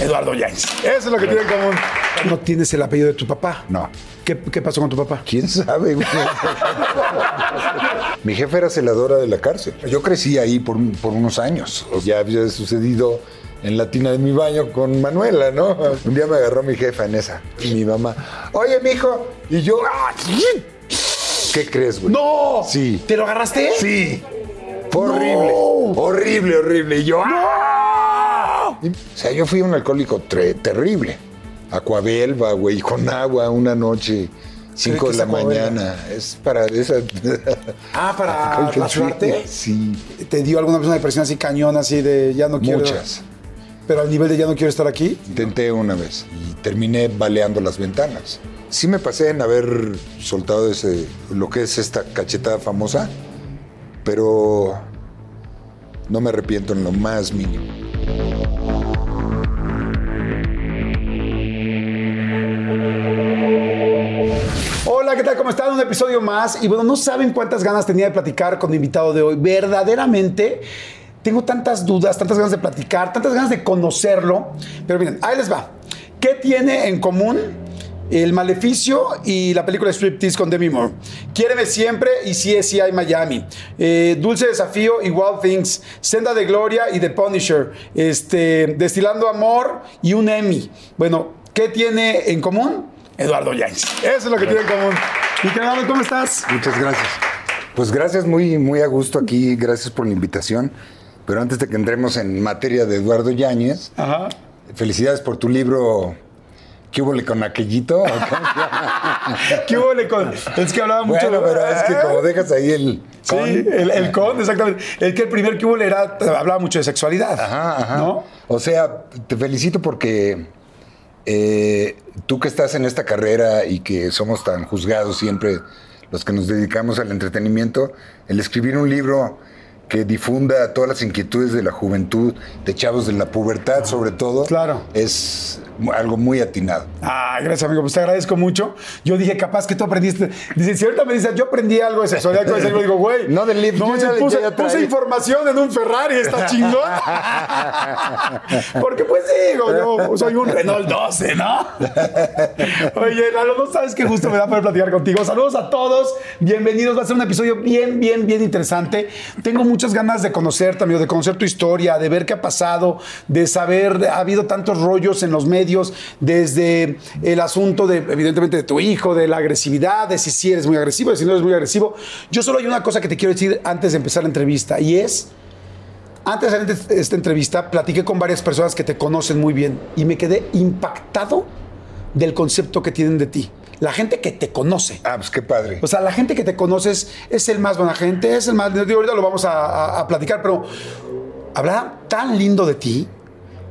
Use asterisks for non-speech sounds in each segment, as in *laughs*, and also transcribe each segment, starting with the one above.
Eduardo Yáñez. Eso es lo que tiene en común. ¿No tienes el apellido de tu papá? No. ¿Qué, qué pasó con tu papá? ¿Quién sabe? güey? *laughs* Mi jefe era celadora de la cárcel. Yo crecí ahí por, por unos años. Ya había sucedido en la tina de mi baño con Manuela, ¿no? Un día me agarró mi jefa en esa. Y mi mamá, oye, mijo. Y yo, ¡ah! ¿qué crees, güey? ¡No! Sí. ¿Te lo agarraste? Sí. Fue horrible. Horrible, horrible. Y yo, ¡ah! O sea, yo fui un alcohólico terrible. Acuabelva, güey, con agua una noche, 5 qué de la mañana. Es para esa. *laughs* Ah, para *laughs* rasurarte. Sí, ¿Te dio alguna vez una depresión así cañón, así de ya no quiero? muchas. Pero al nivel de ya no quiero estar aquí. Intenté una vez y terminé baleando las ventanas. Sí me pasé en haber soltado ese, lo que es esta cachetada famosa, pero no me arrepiento en lo más mínimo. ¿Cómo están? Un episodio más. Y bueno, no saben cuántas ganas tenía de platicar con mi invitado de hoy. Verdaderamente tengo tantas dudas, tantas ganas de platicar, tantas ganas de conocerlo. Pero miren, ahí les va. ¿Qué tiene en común el maleficio y la película Striptease con Demi Moore? Quiéreme siempre y sí es sí hay Miami. Eh, Dulce Desafío y Wild Things. Senda de Gloria y The Punisher. Este, Destilando Amor y un Emmy. Bueno, ¿qué tiene en común? Eduardo Yáñez. Eso es lo que tiene en común. Mi querido, ¿cómo estás? Muchas gracias. Pues gracias, muy, muy a gusto aquí, gracias por la invitación. Pero antes de que entremos en materia de Eduardo Yáñez, Ajá. felicidades por tu libro ¿Qué hubo con aquellito? *laughs* *laughs* ¿Qué hubo con? Es que hablaba mucho bueno, pero es que como dejas ahí el... Sí, el, el con, exactamente. El que el primer que hubo era, hablaba mucho de sexualidad. Ajá, ajá. ¿No? O sea, te felicito porque eh, tú que estás en esta carrera y que somos tan juzgados siempre los que nos dedicamos al entretenimiento, el escribir un libro que difunda todas las inquietudes de la juventud, de chavos de la pubertad sobre todo, Claro. es algo muy atinado. Ah, gracias, amigo. Pues te agradezco mucho. Yo dije, capaz que tú aprendiste. Dice, si ahorita me dices, yo aprendí algo de sexualidad, con ese libro", digo, güey. *laughs* No del libro, No, yo puse, yo información en un Ferrari, está chingón. *laughs* Porque, pues digo, yo soy un Renault 12, ¿no? Oye, Lalo, no sabes qué gusto me da poder platicar contigo. Saludos a todos. Bienvenidos. Va a ser un episodio bien, bien, bien interesante. Tengo muchas ganas de conocerte, amigo, de conocer tu historia, de ver qué ha pasado, de saber, ha habido tantos rollos en los medios, desde el asunto de, evidentemente, de tu hijo, de la agresividad, de si sí eres muy agresivo, de si no eres muy agresivo. Yo solo hay una cosa que te quiero decir antes de empezar la entrevista y es... Antes de hacer esta entrevista, platiqué con varias personas que te conocen muy bien y me quedé impactado del concepto que tienen de ti. La gente que te conoce. Ah, pues qué padre. O sea, la gente que te conoces es el más buena gente, es el más. digo, ahorita lo vamos a, a- a platicar, pero hablar tan lindo de ti.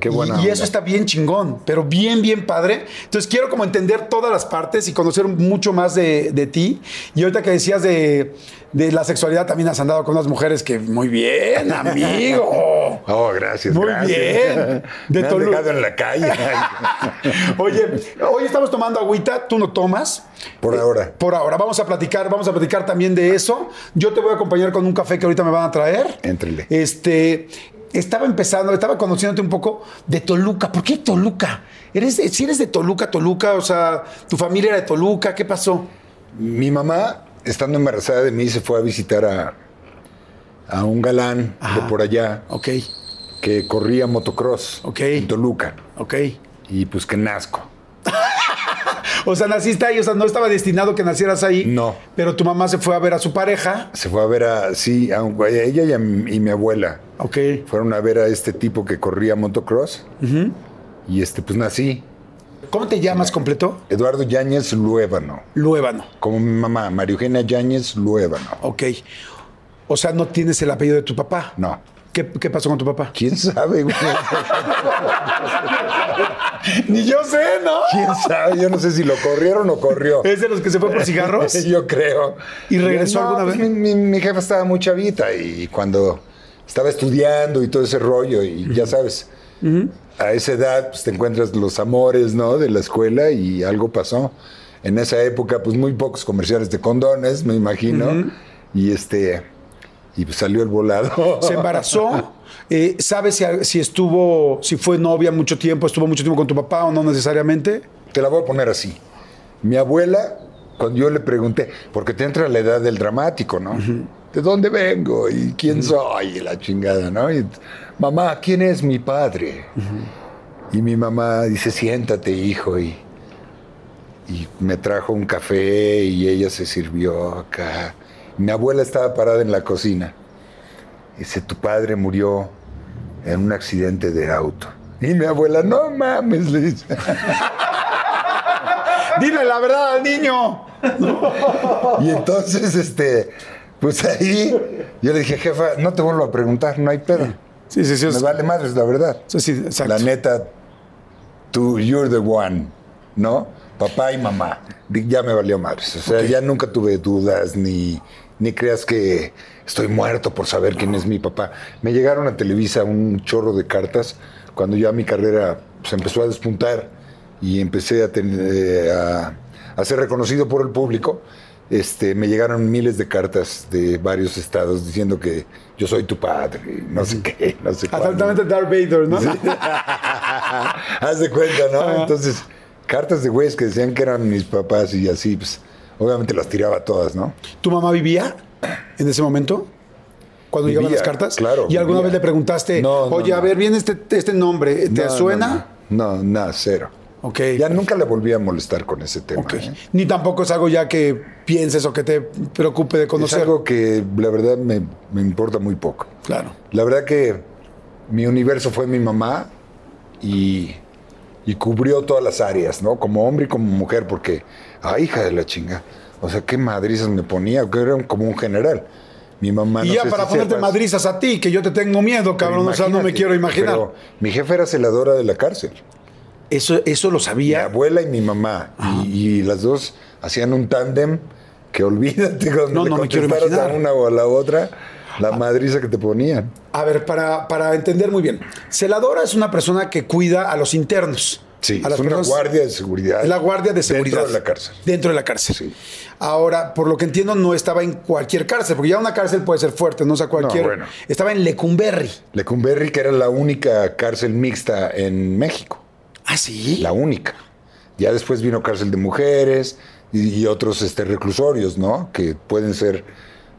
Qué buena y, onda. eso está bien chingón, pero bien, bien padre. Entonces quiero como entender todas las partes y conocer mucho más de, de ti. Y ahorita que decías de, de la sexualidad, también has andado con unas mujeres que muy bien, amigo. *laughs* Oh, gracias. Muy gracias. bien. De Me han dejado en la calle. *laughs* Oye, hoy estamos tomando agüita, tú no tomas. Por Eh, ahora. Por ahora, vamos a platicar, vamos a platicar también de eso. Yo te voy a acompañar con un café que ahorita me van a traer. Éntrele. Este, estaba empezando, estaba conociéndote un poco de Toluca. ¿Por qué Toluca? ¿Eres de- si eres de Toluca, Toluca, o sea, tu familia era de Toluca, ¿qué pasó? Mi mamá, estando embarazada de mí, se fue a visitar a, a un galán de por allá. Ok. que corría motocross Ok. en Toluca. Ok. Y pues que nazco. *laughs* O sea, naciste ahí, o sea, no estaba destinado que nacieras ahí. No. Pero tu mamá se fue a ver a su pareja. Se fue a ver a, sí, a, un- a ella y, a mi, y mi abuela. Ok. Fueron a ver a este tipo que corría motocross. Y este, pues nací. ¿Cómo te llamas completo? Eduardo Yáñez Luébano. Luébano. Como mi mamá, María Eugenia Yáñez Luébano. Ok. O sea, no tienes el apellido de tu papá. No. ¿Qué, qué pasó con tu papá? ¿Quién sabe, güey? Ni yo sé, ¿no? ¿Quién sabe? Yo no sé si lo corrieron o corrió. ¿Es de los que se fue por cigarros? *laughs* Yo creo. ¿Y regresó No, alguna pues vez? Mi, mi- mi jefa estaba muy chavita y cuando estaba estudiando y todo ese rollo, y ya sabes, a esa edad pues, te encuentras los amores, ¿no? De la escuela y algo pasó. En esa época, pues muy pocos comerciales de condones, me imagino. Y este. Y pues salió el volado. Se embarazó. Eh, ¿Sabes si, si estuvo, si fue novia mucho tiempo, estuvo mucho tiempo con tu papá o no necesariamente? Te la voy a poner así. Mi abuela, cuando yo le pregunté, porque te entra la edad del dramático, ¿no? ¿De dónde vengo? ¿Y quién soy? Y la chingada, ¿no? Y, mamá, ¿quién es mi padre? Y mi mamá dice, siéntate, hijo. Y, y me trajo un café y ella se sirvió acá. Mi abuela estaba parada en la cocina. Dice, tu padre murió en un accidente de auto. Y mi abuela, no mames, le dice. *laughs* Dile la verdad al niño. Y entonces, este, pues ahí yo le dije, jefa, no te vuelvo a preguntar, no hay pedo. Sí, sí, sí. Me vale madres, la verdad. sí, sí, exacto. La neta, tú, you're the one, ¿no? Papá y mamá. Ya me valió madres. O sea, ya nunca tuve dudas, ni, ni creas que estoy muerto por saber quién es mi papá. Me llegaron a Televisa un chorro de cartas cuando ya mi carrera se empezó a despuntar y empecé a, eh, a, a ser reconocido por el público. Este, me llegaron miles de cartas de varios estados diciendo que yo soy tu padre, no sé qué, no sé cuándo. Absolutamente Darth Vader, ¿no? *laughs* *laughs* Haz de cuenta, ¿no? Entonces, cartas de güeyes que decían que eran mis papás y así, pues, obviamente las tiraba todas, ¿no? ¿Tu mamá vivía en ese momento? Cuando llegaban Vivía, las cartas. claro, ¿Y alguna vivía. vez le preguntaste, No, no, oye, a ver, viene este, este nombre, ¿te suena? No, no, nada, cero. Ok. Ya nunca le volví a molestar con ese tema. Ok. ¿eh? Ni tampoco es algo ya que pienses o que te preocupe de Es conocer. algo que la verdad me, me importa muy poco. Claro. La verdad que mi universo fue mi mamá y, y cubrió todas las áreas, ¿no? Como hombre y como mujer, porque, ay, hija de la chinga. O sea, qué madrizas me ponía, que era como un general. Mi mamá y no ya sé para si ponerte sepas, madrizas a ti, que yo te tengo miedo, pero cabrón. O sea, no me imagínate, quiero imaginar. pero mi jefa era celadora de la cárcel. Eso, eso lo Mi sabía. abuela y mi mamá. Y, y las dos hacían un tándem que olvídate *laughs* cuando No, le no me quiero contestaras a imaginar. una o a la otra la madriza que te ponían. A ver, para, para entender muy bien. Celadora es una persona que cuida a los internos. Sí, a es una personas- guardia de seguridad. La guardia de seguridad. Dentro de la cárcel. Dentro de la cárcel. Sí. Ahora, por lo que entiendo, no estaba en cualquier cárcel, porque ya una cárcel puede ser fuerte, no o sea cualquier. No, bueno. Estaba en Lecumberri. Lecumberri, que era la única cárcel mixta en México. Ah, sí. La única. Ya después vino cárcel de mujeres y, y otros este, reclusorios, ¿no? Que pueden ser,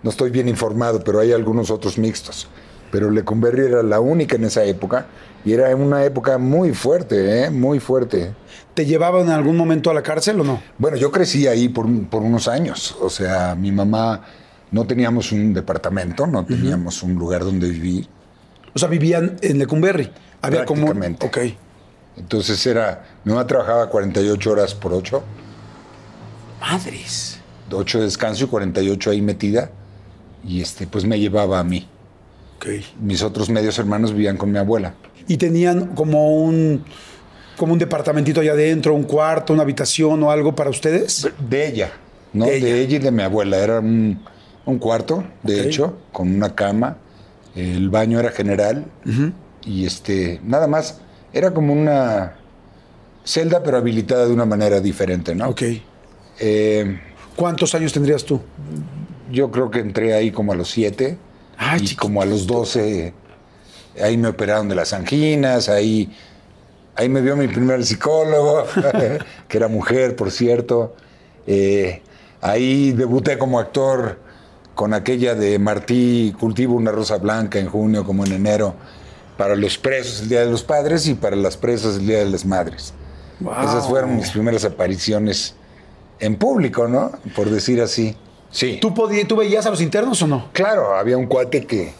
no estoy bien informado, pero hay algunos otros mixtos. Pero Lecumberri era la única en esa época y era una época muy fuerte, ¿eh? Muy fuerte. ¿Te llevaban en algún momento a la cárcel o no? Bueno, yo crecí ahí por, por unos años. O sea, mi mamá no teníamos un departamento, no teníamos un lugar donde vivir. O sea, vivían en Lecumberri. Había como. Ok. Entonces era, mi mamá trabajaba 48 horas por 8, Madres. 8 de descanso y 48 ahí metida. Y este, pues me llevaba a mí. Mis otros medios hermanos vivían con mi abuela. Y tenían como un. Como un departamentito allá adentro, un cuarto, una habitación o algo para ustedes. De ella, ¿no? De De ella. y de mi abuela. Era un, un cuarto, de hecho, con una cama. El baño era general. Y este, nada más, era como una celda, pero habilitada de una manera diferente, ¿no? Ok. Eh, ¿Cuántos años tendrías tú? yo creo que entré ahí como a los 7. Ah, y como a los 12, ahí me operaron de las anginas, ahí, ahí me vio mi primer psicólogo, *laughs* que era mujer, por cierto. Eh, ahí debuté como actor con aquella de Martí, Cultivo una rosa blanca en junio, como en enero. para los presos el Día de los Padres y para las presas el Día de las Madres. Esas fueron mis primeras apariciones en público, ¿no? Por decir así. Sí. ¿Tú, podías, ¿Tú veías a los internos o no? Claro, había un cuate que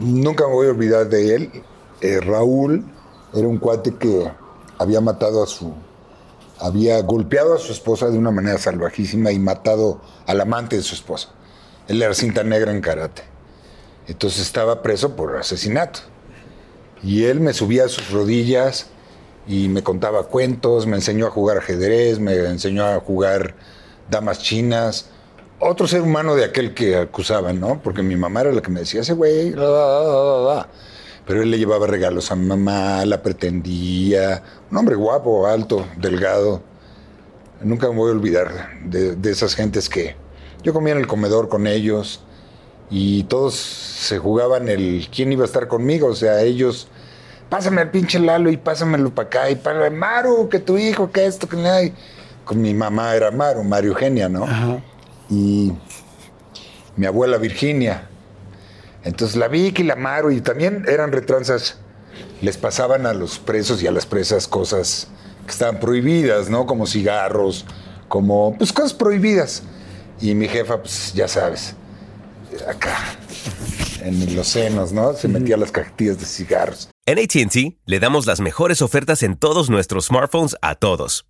nunca me voy a olvidar de él. Eh, Raúl era un cuate que había matado a su. había golpeado a su esposa de una manera salvajísima y matado al amante de su esposa. Él era cinta negra en karate. Entonces estaba preso por asesinato. Y él me subía a sus rodillas y me contaba cuentos, me enseñó a jugar ajedrez, me enseñó a jugar damas chinas. Otro ser humano de aquel que acusaban, ¿no? Porque mi mamá era la que me decía, ese güey, pero él le llevaba regalos a mi mamá, la pretendía. Un hombre guapo, alto, delgado. Nunca me voy a olvidar de, de esas gentes que yo comía en el comedor con ellos y todos se jugaban el quién iba a estar conmigo, o sea, ellos, pásame al pinche Lalo y pásamelo para acá, y para Maru, que tu hijo, que esto, que nada. Con mi mamá era Maru, Mario Eugenia, ¿no? Y mi abuela Virginia. Entonces la Vicky y la Maru, y también eran retranzas, les pasaban a los presos y a las presas cosas que estaban prohibidas, ¿no? Como cigarros, como, pues cosas prohibidas. Y mi jefa, pues ya sabes, acá, en los senos, ¿no? Se metía las cajetillas de cigarros. En ATT le damos las mejores ofertas en todos nuestros smartphones a todos.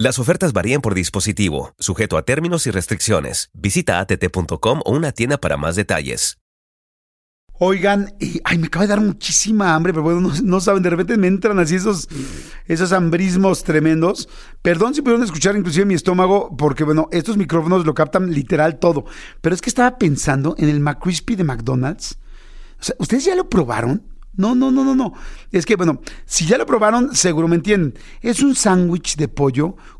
Las ofertas varían por dispositivo, sujeto a términos y restricciones. Visita att.com o una tienda para más detalles. Oigan, ay, me acaba de dar muchísima hambre, pero bueno, no, saben, de repente me entran así esos, esos hambrismos tremendos. Perdón si pudieron escuchar inclusive mi estómago, porque bueno, estos micrófonos lo captan literal todo. Pero es que estaba pensando en el McCrispy de McDonald's. O sea, ¿ustedes ya lo probaron? No, no, no, no, no. Es que, bueno, si ya lo probaron, seguro me entienden. Es un sándwich de pollo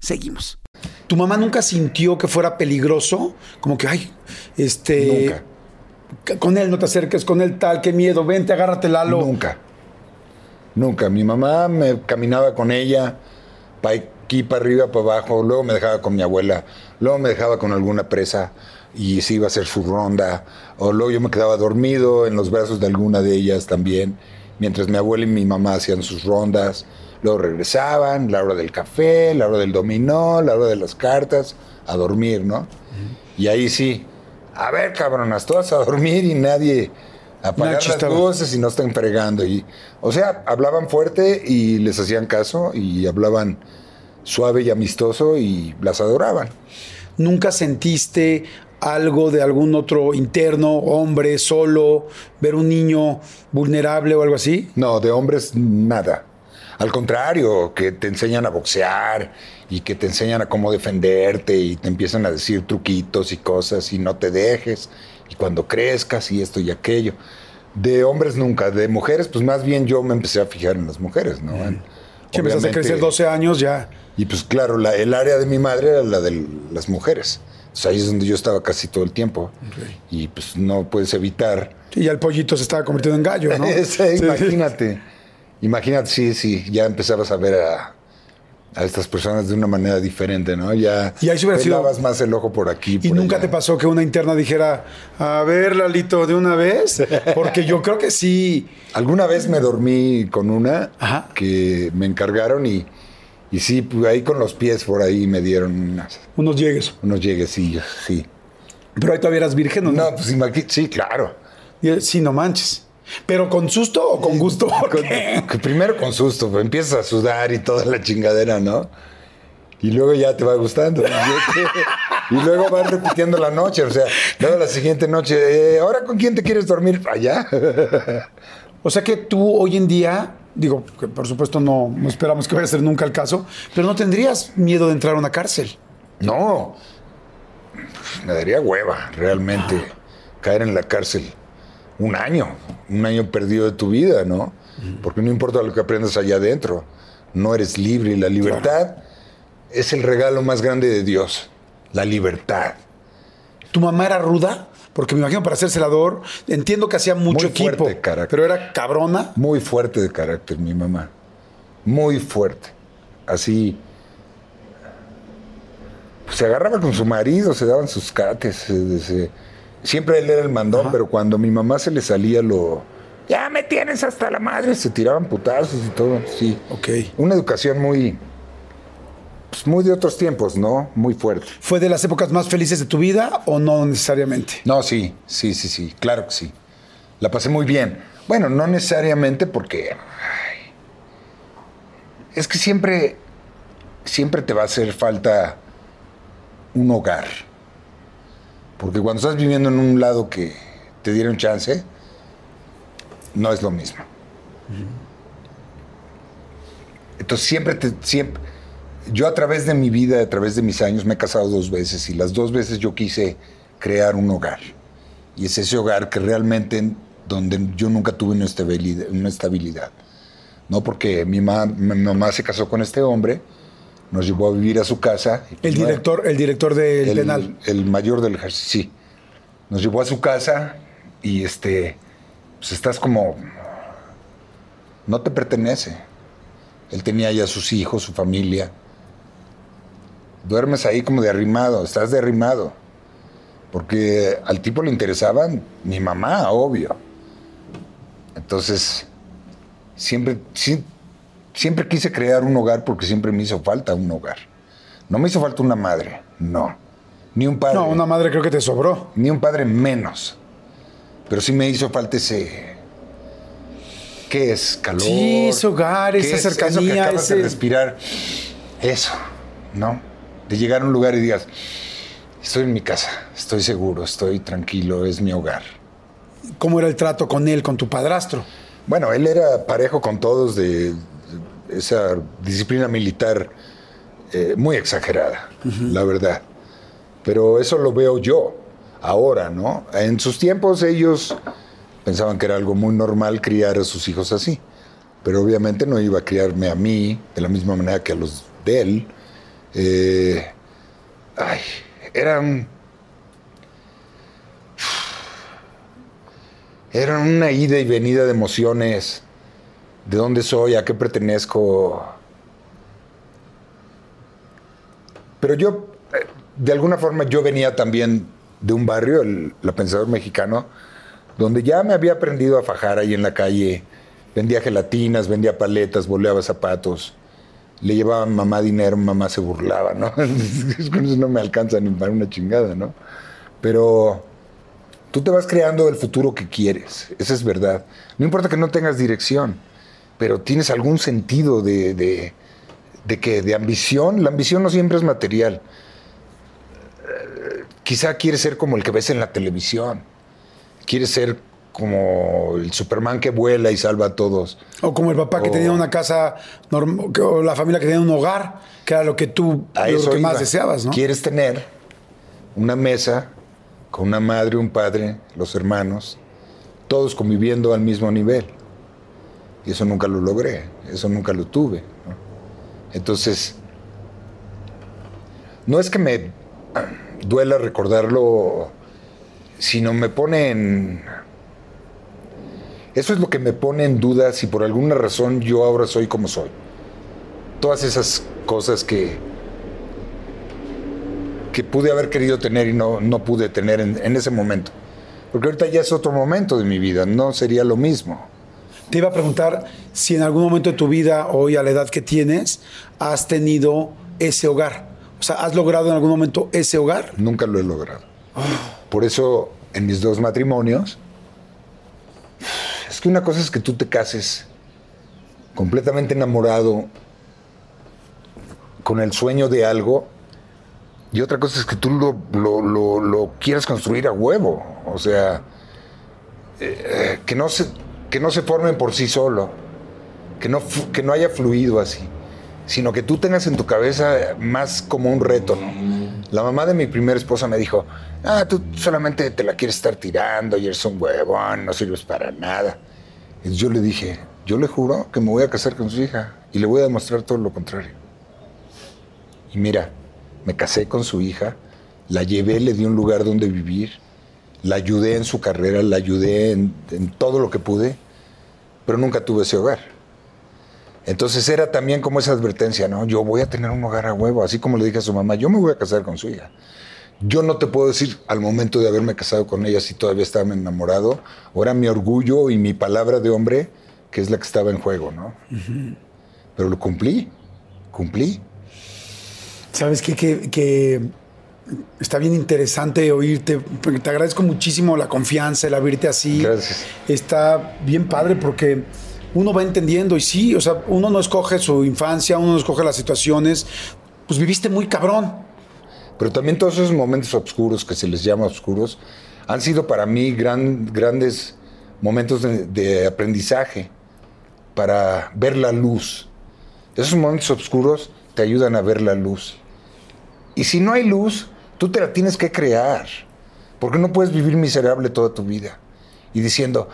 Seguimos. ¿Tu mamá nunca sintió que fuera peligroso? Como que, ay, este. Nunca. Con él no te acerques, con él tal, qué miedo, vente, agárrate Lalo. Nunca. Nunca. Mi mamá me caminaba con ella, para aquí, para arriba, para abajo, luego me dejaba con mi abuela, luego me dejaba con alguna presa y se iba a hacer su ronda, o luego yo me quedaba dormido en los brazos de alguna de ellas también, mientras mi abuela y mi mamá hacían sus rondas. Luego regresaban, la hora del café, la hora del dominó, la hora de las cartas, a dormir, ¿no? Y ahí sí, a ver, cabronas, todas a dormir y nadie apagar las luces y no están fregando. Y, o sea, hablaban fuerte y les hacían caso y hablaban suave y amistoso y las adoraban. ¿Nunca sentiste algo de algún otro interno, hombre, solo, ver un niño vulnerable o algo así? No, de hombres nada. Al contrario, que te enseñan a boxear y que te enseñan a cómo defenderte y te empiezan a decir truquitos y cosas y no te dejes y cuando crezcas y esto y aquello. De hombres nunca, de mujeres pues más bien yo me empecé a fijar en las mujeres, ¿no? Si empezaste a crecer 12 años ya. Y pues claro, la, el área de mi madre era la de las mujeres. ahí es donde yo estaba casi todo el tiempo. Y pues no puedes evitar. Y ya el pollito se estaba convirtiendo en gallo, ¿no? *laughs* imagínate. Imagínate, sí, sí, ya empezabas a ver a, estas personas de una manera diferente, ¿no? Ya y ahí sido... más el ojo por aquí. ¿Y nunca te pasó que una interna dijera, a ver, Lalito, de una vez? Porque yo creo que sí. Alguna vez me dormí con una que me encargaron y, y sí, pues ahí con los pies por ahí me dieron unas, unos llegues. Unos lleguesillos, sí. Pero ahí todavía eras virgen, ¿o no? No, pues sí, claro. Sí, no manches. ¿Pero con susto o con gusto? *laughs* Primero con susto, pues, empiezas a sudar y toda la chingadera, ¿no? Y luego ya te va gustando. y luego vas repitiendo la noche. O sea, luego la siguiente noche, eh, ¿ahora con quién te quieres dormir? Allá. *laughs* O sea que tú hoy en día, digo, que por supuesto no, no esperamos que vaya a ser nunca el caso, pero no tendrías miedo de entrar a una cárcel. No. Me daría hueva, realmente, caer en la cárcel. Un año, un año perdido de tu vida, ¿no? Porque no importa lo que aprendas allá adentro, no eres libre y la libertad es el regalo más grande de Dios, la libertad. ¿Tu mamá era ruda? Porque me imagino para ser celador, entiendo que hacía mucho Muy fuerte equipo, carácter. pero era cabrona. Muy fuerte de carácter, mi mamá. Muy fuerte. Así. pues, se agarraba con su marido, se daban sus cates. se- se- siempre él era el mandón, pero cuando mi mamá se le salía lo. Ya me tienes hasta la madre, se tiraban putazos y todo. Sí. Ok. Una educación muy. Pues muy de otros tiempos, ¿no? Muy fuerte. ¿Fue de las épocas más felices de tu vida o no necesariamente? No, sí, sí, sí, sí, claro que sí. La pasé muy bien. Bueno, no necesariamente porque... ay, es que siempre, siempre te va a hacer falta un hogar. Porque cuando estás viviendo en un lado que te dieron chance, no es lo mismo. Entonces siempre te... Yo a través de mi vida, a través de mis años, me he casado dos veces y las dos veces yo quise crear un hogar. Y es ese hogar que realmente donde yo nunca tuve una estabilidad. Una estabilidad ¿no? Porque mi mamá se casó con este hombre, nos llevó a vivir a su casa. El director, el director del el, penal. el mayor del ejército, sí. Nos llevó a su casa y este, pues estás como, no te pertenece. Él tenía ya sus hijos, su familia. Duermes ahí como de arrimado, estás de arrimado. Porque al tipo le interesaban mi mamá, obvio. Entonces, siempre, sí- siempre quise crear un hogar porque siempre me hizo falta un hogar. No me hizo falta una madre, no. Ni un padre. No, una madre creo que te sobró. Ni un padre menos. Pero sí me hizo falta ese. ¿Qué es? Calor. Sí, ese hogar, ¿Qué esa es Eso que cercanía, acabas de ese- respirar. Eso, ¿no? De llegar a un lugar y digas, estoy en mi casa, estoy seguro, estoy tranquilo, es mi hogar. ¿Cómo era el trato con él, con tu padrastro? Bueno, él era parejo con todos de, de esa disciplina militar eh, muy exagerada, la verdad. Pero eso lo veo yo ahora, ¿no? En sus tiempos ellos pensaban que era algo muy normal criar a sus hijos así. Pero obviamente no iba a criarme a mí de la misma manera que a los de él. Eh, ay, eran Era una ida y venida de emociones. ¿De dónde soy? ¿A qué pertenezco? Pero yo, eh, de alguna forma, yo venía también de un barrio, el, la Pensador Mexicano, donde ya me había aprendido a fajar ahí en la calle. Vendía gelatinas, vendía paletas, boleaba zapatos. Le llevaba a mamá dinero, mamá se burlaba, ¿no? *laughs* Con eso no me alcanza ni para una chingada, ¿no? Pero Tú te vas creando el futuro que quieres, esa es verdad. No importa que no tengas dirección, pero tienes algún sentido de, de, de que de ambición. La ambición no siempre es material. Eh, quizá quieres ser como el que ves en la televisión. Quieres ser como el Superman que vuela y salva a todos. O como el papá que tenía una casa, o la familia que tenía un hogar, que era lo que tú, A lo eso que más deseabas, ¿no? Quieres tener una mesa con una madre, un padre, los hermanos, todos conviviendo al mismo nivel. Y eso nunca lo logré, eso nunca lo tuve. Entonces, no es que me duela recordarlo, sino me pone en... Eso es lo que me pone en duda si por alguna razón yo ahora soy como soy. Todas esas cosas que, que pude haber querido tener y no, no pude tener en, en ese momento. Porque ahorita ya es otro momento de mi vida, no sería lo mismo. Te iba a preguntar si en algún momento de tu vida, hoy a la edad que tienes, has tenido ese hogar. O sea, ¿has logrado en algún momento ese hogar? Nunca lo he logrado. Por eso, en mis dos matrimonios, Es que una cosa es que tú te cases completamente enamorado con el sueño de algo y otra cosa es que tú lo, lo, lo- quieras construir a huevo. O sea, eh, que, no se, que no se formen por sí solo, que no, que no haya fluido así, sino que tú tengas en tu cabeza más como un reto. La mamá de mi primera esposa me dijo, ah, tú solamente te la quieres estar tirando y eres un huevón, no sirves para nada. Y yo le dije, yo le juro que me voy a casar con su hija y le voy a demostrar todo lo contrario. Y mira, me casé con su hija, la llevé, le di un lugar donde vivir, la ayudé en su carrera, la ayudé en, en todo lo que pude, pero nunca tuve ese hogar. Entonces era también como esa advertencia, ¿no? Yo voy a tener un hogar a huevo, así como le dije a su mamá, yo me voy a casar con su hija. Yo no te puedo decir al momento de haberme casado con ella si todavía estaba enamorado, o era mi orgullo y mi palabra de hombre, que es la que estaba en juego, ¿no? Pero lo cumplí, cumplí. ¿Sabes qué? Que, que está bien interesante oírte. Te agradezco muchísimo la confianza, el abrirte así. Gracias. Está bien padre porque uno va entendiendo y sí, o sea, uno no escoge su infancia, uno no escoge las situaciones. Pues viviste muy cabrón. Pero también todos esos momentos oscuros, que se les llama oscuros, han sido para mí gran- grandes momentos de, de aprendizaje para ver la luz. Esos momentos oscuros te ayudan a ver la luz. Y si no hay luz, tú te la tienes que crear. Porque no puedes vivir miserable toda tu vida. Y diciendo,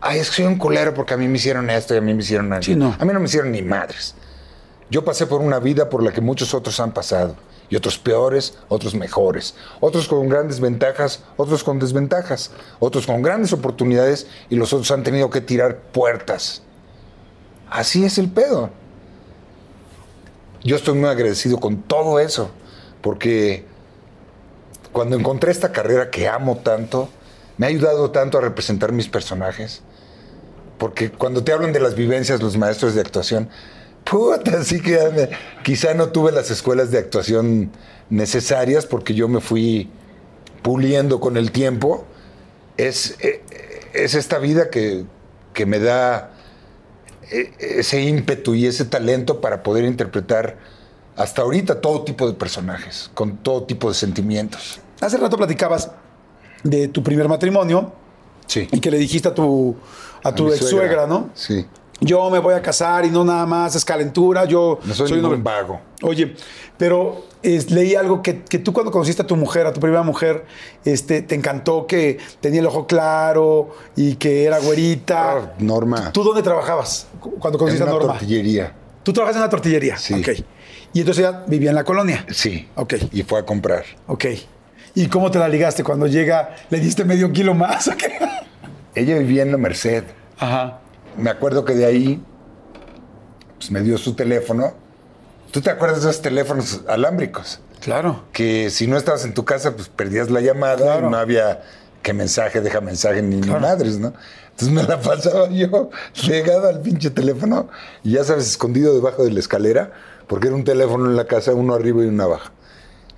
ay, es que soy un culero porque a mí me hicieron esto y a mí me hicieron aquello. Sí, no. A mí no me hicieron ni madres. Yo pasé por una vida por la que muchos otros han pasado. Y otros peores, otros mejores. Otros con grandes ventajas, otros con desventajas. Otros con grandes oportunidades y los otros han tenido que tirar puertas. Así es el pedo. Yo estoy muy agradecido con todo eso. Porque cuando encontré esta carrera que amo tanto, me ha ayudado tanto a representar mis personajes. Porque cuando te hablan de las vivencias los maestros de actuación, puta, sí que quizá no tuve las escuelas de actuación necesarias porque yo me fui puliendo con el tiempo. Es, eh, es esta vida que, que me da eh, ese ímpetu y ese talento para poder interpretar hasta ahorita todo tipo de personajes, con todo tipo de sentimientos. Hace rato platicabas de tu primer matrimonio Sí. y que le dijiste a tu, a tu ex suegra, ¿no? Sí. Yo me voy a casar y no nada más es calentura, yo No soy, un hombre- vago. Oye, pero es- leí algo que, que tú cuando conociste a tu mujer, a tu primera mujer, este, te encantó que tenía el ojo claro y que era güerita. Ah, Norma. ¿Tú dónde trabajabas cu- cuando en conociste a una Norma? tortillería. Tú trabajas en la tortillería. Sí. Y entonces ella vivía en la colonia. Sí. Ok. Y fue a comprar. Ok. ¿Y cómo te la ligaste? Cuando llega, le diste medio kilo más. ¿o qué? Ella vivía en la Merced. Ajá. Me acuerdo que de ahí pues, me dio su teléfono. ¿Tú te acuerdas de esos teléfonos alámbricos? Claro. Que si no estabas en tu casa, pues perdías la llamada Claro. y no había que mensaje, deja mensaje, ni, ni Claro. madres, ¿no? Entonces me la pasaba yo *laughs* pegado al pinche teléfono y ya sabes, escondido debajo de la escalera, porque era un teléfono en la casa, uno arriba y uno abajo.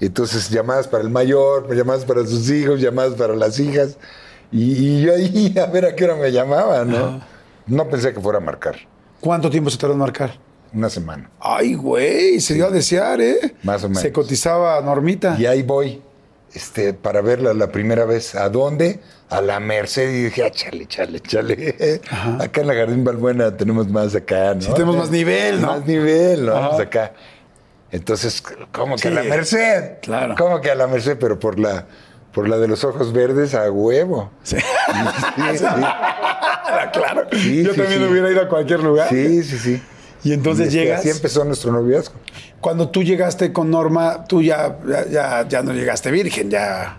Y entonces llamadas para el mayor, llamadas para sus hijos, llamadas para las hijas. Y, y yo ahí *laughs* a ver a qué hora me llamaban, ¿no? No pensé que fuera a marcar. ¿Cuánto tiempo se tardó en marcar? Una semana. Ay, güey, se dio a desear, ¿eh? Más o menos. Se cotizaba Normita. Y ahí voy, este, para verla la primera vez. ¿A dónde? A la Merced. Y dije, ah, chale, chale, chale. Acá en la Jardín Balbuena tenemos más acá, ¿no? Sí, tenemos más nivel, ¿no? Más nivel, ¿no? Pues acá. Entonces, ¿cómo que Sí. a la Merced? Claro. ¿Cómo que a la Merced? Pero por la, por la de los ojos verdes a huevo. Sí. Sí, sí. *laughs* claro. Sí, Yo también hubiera ido a cualquier lugar. Sí, sí, sí. Y entonces este, llegas. Así empezó nuestro noviazgo. Cuando tú llegaste con Norma, tú ya, ya, ya, no llegaste virgen, ya.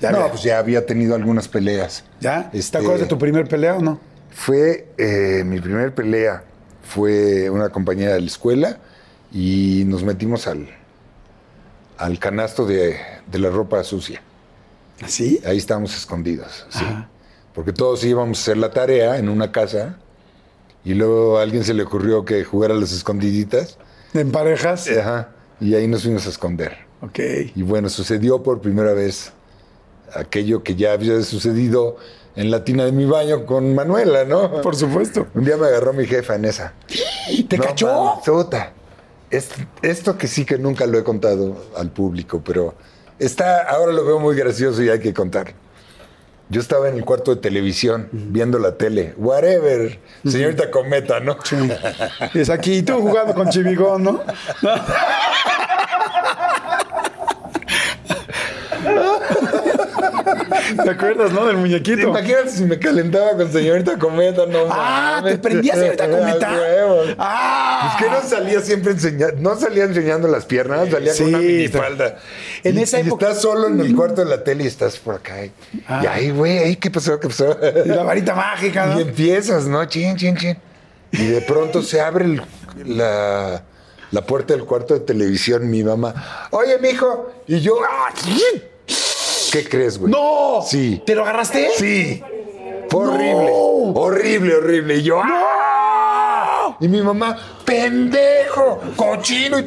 ya no, había- pues ya había tenido algunas peleas. ¿Ya? Este, ¿Te acuerdas de tu primer pelea o no? Fue eh, mi primer pelea. Fue una compañera de la escuela y nos metimos al, al canasto de, de la ropa sucia. ¿Así? Ahí estábamos escondidos. sí. Porque todos íbamos a hacer la tarea en una casa y luego a alguien se le ocurrió que jugara a las escondiditas. ¿En parejas? Ajá, y ahí nos fuimos a esconder. Ok. Y bueno, sucedió por primera vez aquello que ya había sucedido en la tina de mi baño con Manuela, ¿no? Por supuesto. Un día me agarró mi jefa en esa. ¿Te No, cachó? Es- esto que sí que nunca lo he contado al público, pero está, ahora lo veo muy gracioso y hay que contar. Yo estaba en el cuarto de televisión viendo la tele, whatever, señorita Cometa, ¿no? Y es aquí, y tú jugando con Chivigón, ¿no? *laughs* *laughs* ¿Te acuerdas, no? Del muñequito. Imagínate si me calentaba con señorita Cometa, no Ah, mames. ¿te prendías señorita *laughs* Cometa? Ah, huevo. Ah. Es que no salía siempre enseñando, no salía enseñando las piernas, salía Sí, con una minifalda. En Y- esa y época- estás solo en el cuarto de la tele y estás por acá. Y, Ah. y ahí, güey, ahí, ¿qué pasó? ¿Qué pasó? Y la varita mágica, ¿no? Y empiezas, ¿no? Chin, chin, chin. Y de pronto se abre el- la, la puerta del cuarto de televisión, mi mamá. Oye, mijo. Y yo, ¡ah! ¿Qué crees, güey? ¡No! Sí. ¿Te lo agarraste? Sí. Fue horrible. Horrible, horrible. Y yo, ¡ah! Y mi mamá, pendejo, cochino, y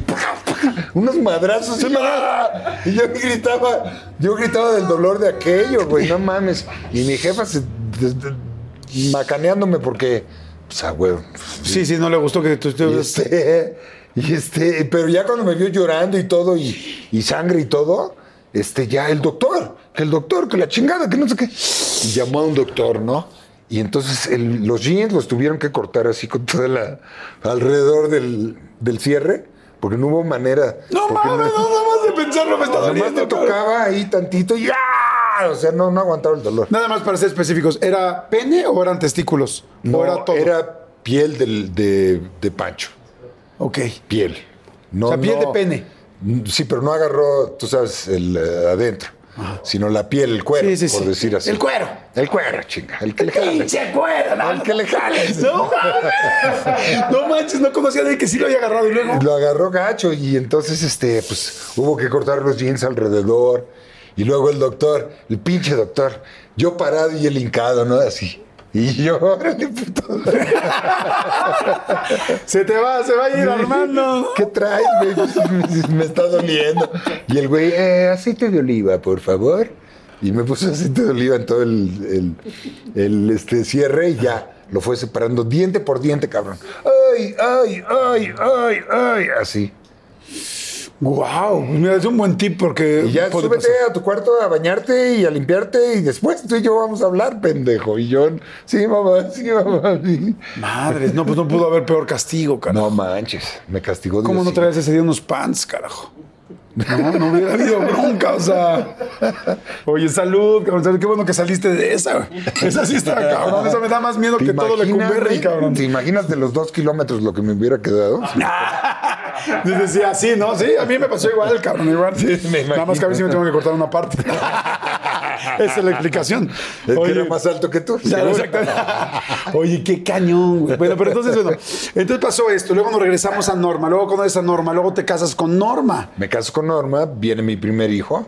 *laughs* unos madrazos. Y, ¡ah! *laughs* y yo gritaba, yo gritaba del dolor de aquello, güey, no mames. Y mi jefa se, de- de- macaneándome porque, pues, ah, güey. Sí, sí, no le gustó que tú Y este, y este, pero ya cuando me vio llorando y todo, y, y sangre y todo, este, ya el doctor, que el doctor, que la chingada, que no sé qué. Y llamó a un doctor, ¿no? Y entonces el- los jeans los tuvieron que cortar así con toda la. alrededor del, del cierre, porque no hubo manera. No mames, no, nada más de pensarlo me está doliendo. me cabrón. tocaba ahí tantito y ¡ah! O sea, no, no aguantaba el dolor. Nada más para ser específicos, ¿era pene o eran testículos? No, ¿O era todo? era piel del, de, de Pancho. Ok. Piel. No, O sea, piel no- de pene. Sí, pero no agarró, tú sabes, el eh, adentro, sino la piel, el cuero, Sí, sí, por decir así. El cuero. El cuero, chinga. El que le jales. ¡Pinche cuero! no, El que le jales. No. No manches, no conocía de que sí lo había agarrado y luego. Lo agarró gacho y entonces, este, pues, hubo que cortar los jeans alrededor. Y luego el doctor, el pinche doctor, yo parado y él hincado, ¿no? Así. Y yo, *laughs* órale, puto. *laughs* Se te va, se va a ir Armando. ¿Qué traes? Pues, me está doliendo. Y el güey, eh, aceite de oliva, por favor. Y me puso aceite de oliva en todo el, el- el, este, cierre y ya lo fue separando diente por diente, cabrón. Ay, ay, ay, ay, ay, así. Wow, mira, es un buen tip porque. Y ya súbete pasar. a tu cuarto a bañarte y a limpiarte y después tú y yo vamos a hablar, pendejo. Y yo, sí, mamá, sí, mamá. sí. Madres, no, pues no pudo haber peor castigo, carajo. No manches, me castigó ¿Cómo no traes ese día unos pants, carajo? No, no hubiera habido bronca, o sea. Oye, salud, cabrón. Qué bueno que saliste de esa, güey. Esa sí está, cabrón. Esa me da más miedo ¿Te que todo le güey? cabrón. ¿Te imaginas de los dos kilómetros lo que me hubiera quedado? Y decía así, ¿no? Sí, a mí me pasó igual, cabrón, igual. me Nada más que a mí sí me tengo que cortar una parte. *laughs* Esa es la explicación. Que Oye, era más alto que tú. Claro. *laughs* Oye, qué cañón, güey. Bueno, pero entonces, bueno, entonces pasó esto, luego nos regresamos a Norma, luego conoces a Norma, luego te casas con Norma. Me caso con Norma, viene mi primer hijo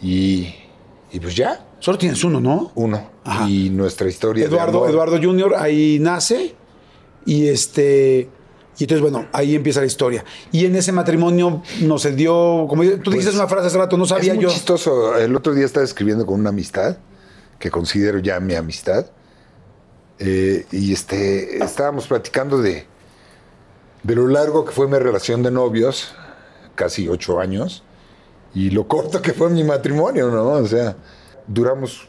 y, y pues ya, Solo tienes uno, ¿no? uno. Ajá. Y nuestra historia. de Eduardo, amor. Eduardo Junior ahí nace y este y entonces bueno ahí empieza la historia y en ese matrimonio no se dio como tú dijiste una frase hace rato no sabía Pues, es muy yo chistoso. El otro día estaba escribiendo con una amistad que considero ya mi amistad. eh, y este, estábamos platicando de, de lo largo que fue mi relación de novios, casi ocho años, y lo corto que fue mi matrimonio, ¿no? O sea, duramos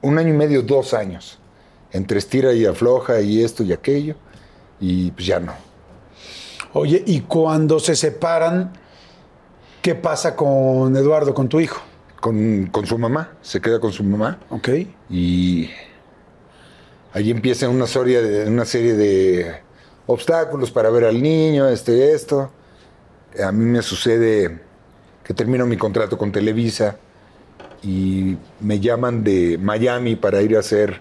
un año y medio, dos años, entre estira y afloja y esto y aquello, y pues ya no. oye y cuando se separan qué pasa con Eduardo con tu hijo Con, con su mamá, se queda con su mamá. ¿ok? y ahí empieza una serie de, una serie de obstáculos para ver al niño, este, esto. A mí me sucede que termino mi contrato con Televisa y me llaman de Miami para ir a hacer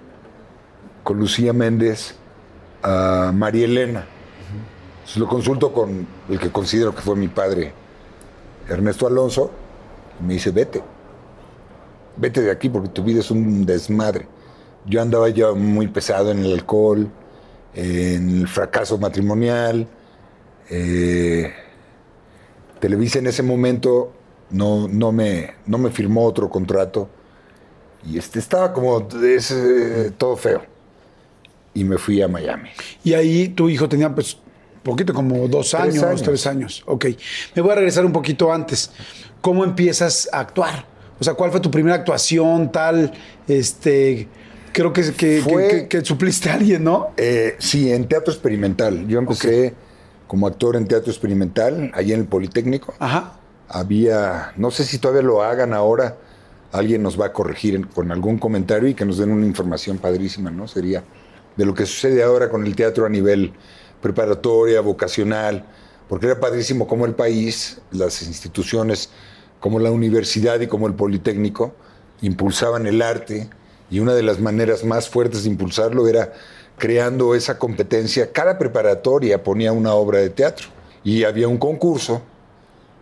con Lucía Méndez a María Elena. Lo consulto con el que considero que fue mi padre, Ernesto Alonso, y me dice, vete vete de aquí porque tu vida es un desmadre. Yo andaba ya muy pesado en el alcohol, en el fracaso matrimonial. eh, Televisa en ese momento no, no, me, no me firmó otro contrato. Y este, estaba como es, todo feo. Y me fui a Miami. Y ahí tu hijo tenía pues poquito, como dos Tres años, años. tres años. Ok. Me voy a regresar un poquito antes. ¿Cómo empiezas a actuar? O sea, ¿cuál fue tu primera actuación tal? Este, creo que, que, Fue- que- que- supliste a alguien, ¿no? Eh, sí, en teatro experimental. Yo empecé como actor en teatro experimental, allí en el Politécnico. Ajá. Había, no sé si todavía lo hagan ahora, alguien nos va a corregir con algún comentario y que nos den una información padrísima, ¿no? Sería de lo que sucede ahora con el teatro a nivel preparatoria, vocacional, porque era padrísimo como el país, las instituciones como la universidad y como el Politécnico impulsaban el arte y una de las maneras más fuertes de impulsarlo era creando esa competencia. Cada preparatoria ponía una obra de teatro y había un concurso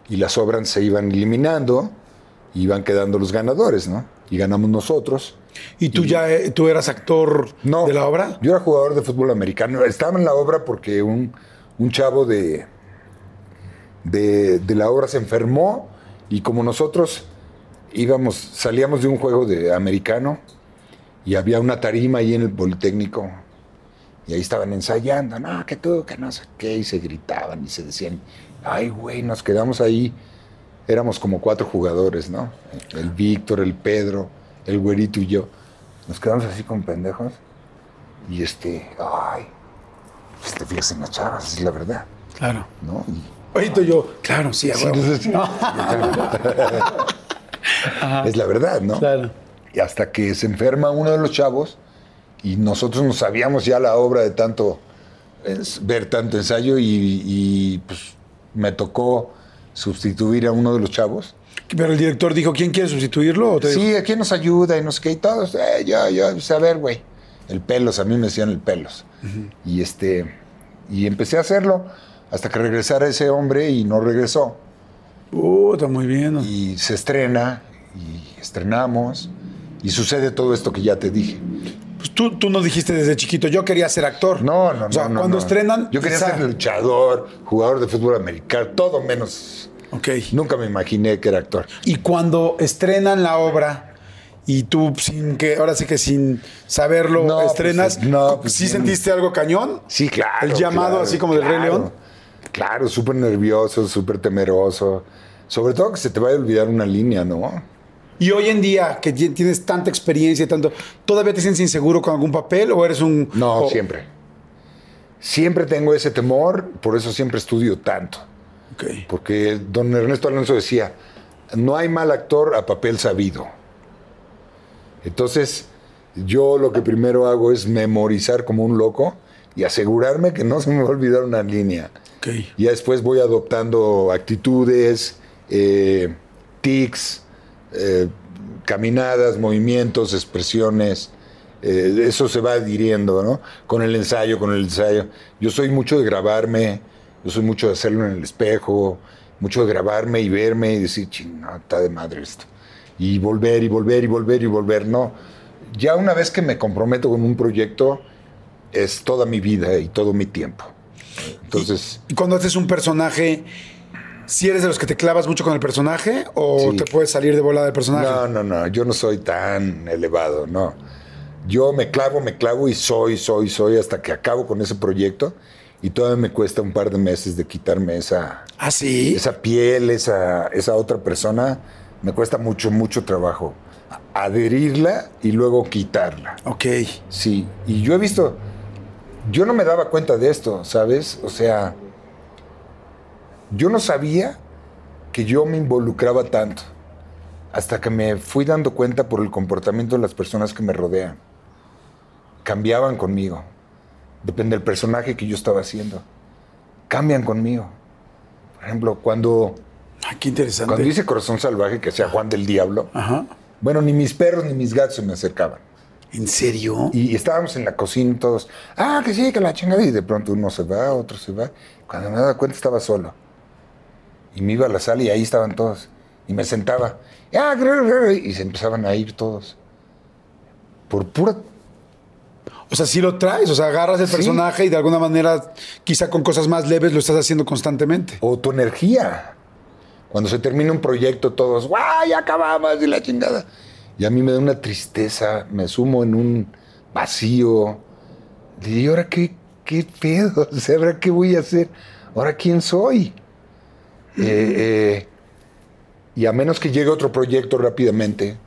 y las obras se iban eliminando, iban quedando los ganadores, ¿no? Y ganamos nosotros. ¿Y tú ya eh, tú eras actor No, de la obra? Yo era jugador de fútbol americano. Estaba en la obra porque un, un chavo de, de, de la obra se enfermó y como nosotros íbamos, salíamos de un juego de americano y había una tarima ahí en el Politécnico y ahí estaban ensayando, no, que tú, que no sé qué, y se gritaban y se decían, ay, güey, nos quedamos ahí. Éramos como cuatro jugadores, ¿no? El Víctor, el Pedro, el güerito y yo. Nos quedamos así con pendejos. Y este, ay, pues te fijas en las chavas, es la verdad, Claro. ¿no? Y- Ahorita yo, claro, sí, Sí, entonces- *laughs* es la verdad, ¿no? Claro. Y hasta que se enferma uno de los chavos y nosotros no sabíamos ya la obra de tanto es, ver tanto ensayo y, y, pues me tocó sustituir a uno de los chavos. Pero el director dijo, ¿quién quiere sustituirlo? ¿O te dijo? Sí, ¿a quién nos ayuda? Y no sé qué, y todos, eh, yo, yo, pues, a ver, güey. El pelos, a mí me decían el pelos. Y este, y empecé a hacerlo hasta que regresara ese hombre y no regresó. Está muy bien. ¿no? Y se estrena, y estrenamos, y sucede todo esto que ya te dije. Pues tú, tú nos dijiste desde chiquito, yo quería ser actor. No, no, O sea, no, no, cuando no. estrenan. Yo quería quizá- ser luchador, jugador de fútbol americano, todo menos. Ok. Nunca me imaginé que era actor. Y cuando estrenan la obra y tú sin que, ahora sí que sin saberlo, No, pues, estrenas, no, pues, ¿sí bien. sentiste algo cañón? Sí, claro. El llamado claro, así como del Rey. León. Claro, súper nervioso, súper temeroso. Sobre todo que se te vaya a olvidar una línea, ¿no? Y hoy en día, que ti- tienes tanta experiencia y tanto, ¿todavía te sientes inseguro con algún papel o eres un. No, o- siempre. Siempre tengo ese temor, por eso siempre estudio tanto. Porque don Ernesto Alonso decía, no hay mal actor a papel sabido. Entonces, yo lo que primero hago es memorizar como un loco y asegurarme que no se me va a olvidar una línea. Ok. Y ya después voy adoptando actitudes, eh, tics, eh, caminadas, movimientos, expresiones. eh, eso se va adhiriendo, ¿no? Con el ensayo, con el ensayo. Yo soy mucho de grabarme, yo soy mucho de hacerlo en el espejo, mucho de grabarme y verme y decir, chingada, está de madre esto. Y volver y volver y volver y volver. No, ya una vez que me comprometo con un proyecto, es toda mi vida y todo mi tiempo. Entonces... Y cuando haces un personaje, si eres de los que te clavas mucho con el personaje o Sí. te puedes salir de volada del personaje? No, no, no, yo no soy tan elevado, no. Yo me clavo, me clavo y soy, soy, soy hasta que acabo con ese proyecto y todavía me cuesta un par de meses de quitarme esa, ¿Ah, sí? esa piel, esa, esa otra persona. Me cuesta mucho, mucho trabajo adherirla y luego quitarla. Ok. Sí, y yo he visto, yo no me daba cuenta de esto, ¿sabes? O sea, yo no sabía que yo me involucraba tanto, hasta que me fui dando cuenta por el comportamiento de las personas que me rodean. Cambiaban conmigo, depende del personaje que yo estaba haciendo. Cambian conmigo. Por ejemplo, cuando, Ah, qué interesante. cuando hice Corazón Salvaje, que sea Juan del Diablo, Ajá. bueno, ni mis perros ni mis gatos se me acercaban. ¿En serio? Y estábamos en la cocina todos, ah, que sí, que la chingada. Y de pronto uno se va, otro se va. Cuando me daba cuenta estaba solo. Y me iba a la sala y ahí estaban todos. Y me sentaba. "Ah, grr, grr", y se empezaban a ir todos. Por pura... O sea, sí lo traes, o sea, agarras el Sí. personaje y de alguna manera, quizá con cosas más leves, lo estás haciendo constantemente. O tu energía. Cuando se termina un proyecto, todos, ¡guau! Ya acabamos y la chingada. Y a mí me da una tristeza, me sumo en un vacío. Y ahora qué, qué pedo? *laughs* O sea, ¿ahora qué voy a hacer? ¿Ahora quién soy? Eh, eh, y a menos que llegue otro proyecto rápidamente,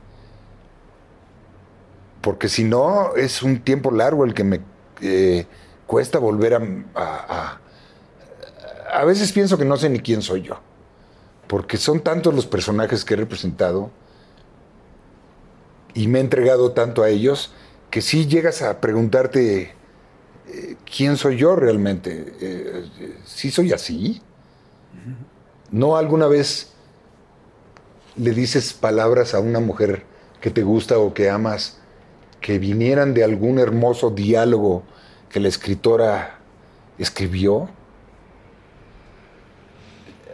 porque si no es un tiempo largo el que me eh, cuesta volver a, a, a... A veces pienso que no sé ni quién soy yo, porque son tantos los personajes que he representado y me he entregado tanto a ellos que si llegas a preguntarte eh, quién soy yo realmente. Eh, ¿Sí soy así? ¿No alguna vez le dices palabras a una mujer que te gusta o que amas que vinieran de algún hermoso diálogo que la escritora escribió?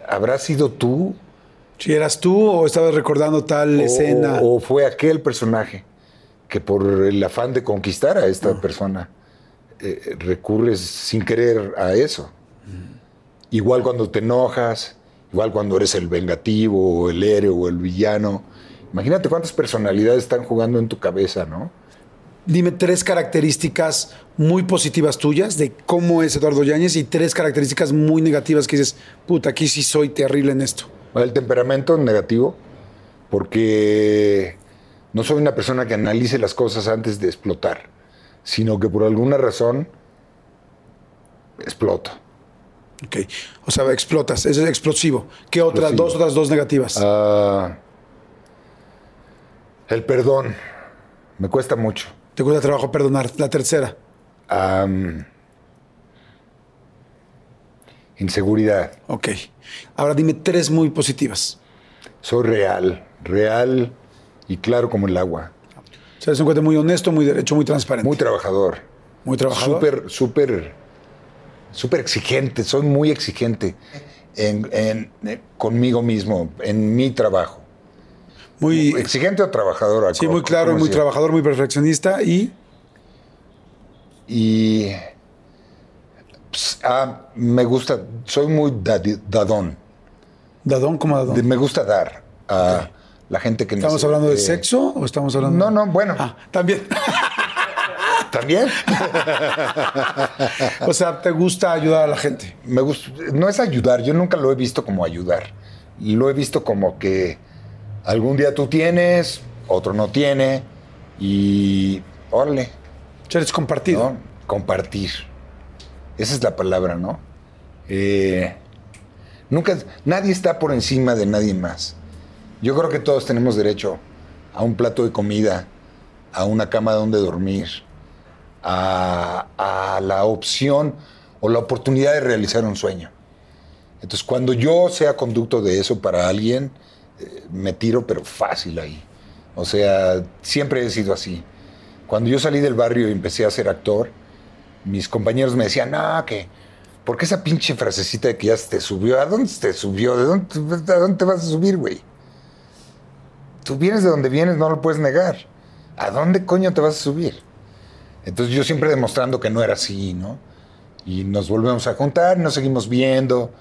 ¿Habrá sido tú? Si eras tú o estabas recordando tal o, escena. O fue aquel personaje que por el afán de conquistar a esta persona eh, recurres sin querer a eso. Igual cuando te enojas, igual cuando eres el vengativo o el héroe o el villano. Imagínate cuántas personalidades están jugando en tu cabeza, ¿no? Dime tres características muy positivas tuyas de cómo es Eduardo Yáñez y tres características muy negativas que dices, puta, aquí sí soy terrible en esto. El temperamento negativo, porque no soy una persona que analice las cosas antes de explotar, sino que por alguna razón exploto. Ok. O sea, explotas, eso es explosivo. ¿Qué otras Explosivo. dos, otras dos negativas? Ah, el perdón me cuesta mucho. Te cuesta trabajo perdonar. La tercera. Inseguridad. Ok. Ahora dime tres muy positivas. Soy real, real y claro como el agua. O sea, es un cuate muy honesto, muy derecho, muy transparente. Muy trabajador. Muy trabajador. Súper, súper, súper exigente. Soy muy exigente en- en- eh, conmigo mismo, en mi trabajo. Muy, ¿Exigente o trabajador? sí, muy claro, ¿Cómo muy trabajador, muy perfeccionista y Y pues, ah, me gusta, soy muy dadón. dadón como dadón. De- me gusta dar a la gente que ¿Estamos hablando de sexo o estamos hablando? No, no, bueno, Ah, también. *laughs* también. *laughs* o sea, te gusta ayudar a la gente. me gusta, no es ayudar, yo nunca lo he visto como ayudar. Lo he visto como que algún día tú tienes, otro no tiene, y órale, eres compartido. ¿no? Compartir. Esa es la palabra, ¿no? Eh, nunca, nadie está por encima de nadie más. Yo creo que todos tenemos derecho a un plato de comida, a una cama donde dormir, a, a la opción o la oportunidad de realizar un sueño. Entonces, cuando yo sea conducto de eso para alguien, me tiro, pero fácil ahí. O sea, siempre he sido así. Cuando yo salí del barrio y empecé a ser actor, mis compañeros me decían, no, que, ¿por qué esa pinche frasecita de que ya te subió? ¿A dónde te subió? ¿De dónde, ¿A dónde te vas a subir, güey? Tú vienes de donde vienes, no lo puedes negar. ¿A dónde coño te vas a subir? Entonces yo siempre demostrando que no era así, ¿no? Y nos volvemos a juntar, nos seguimos viendo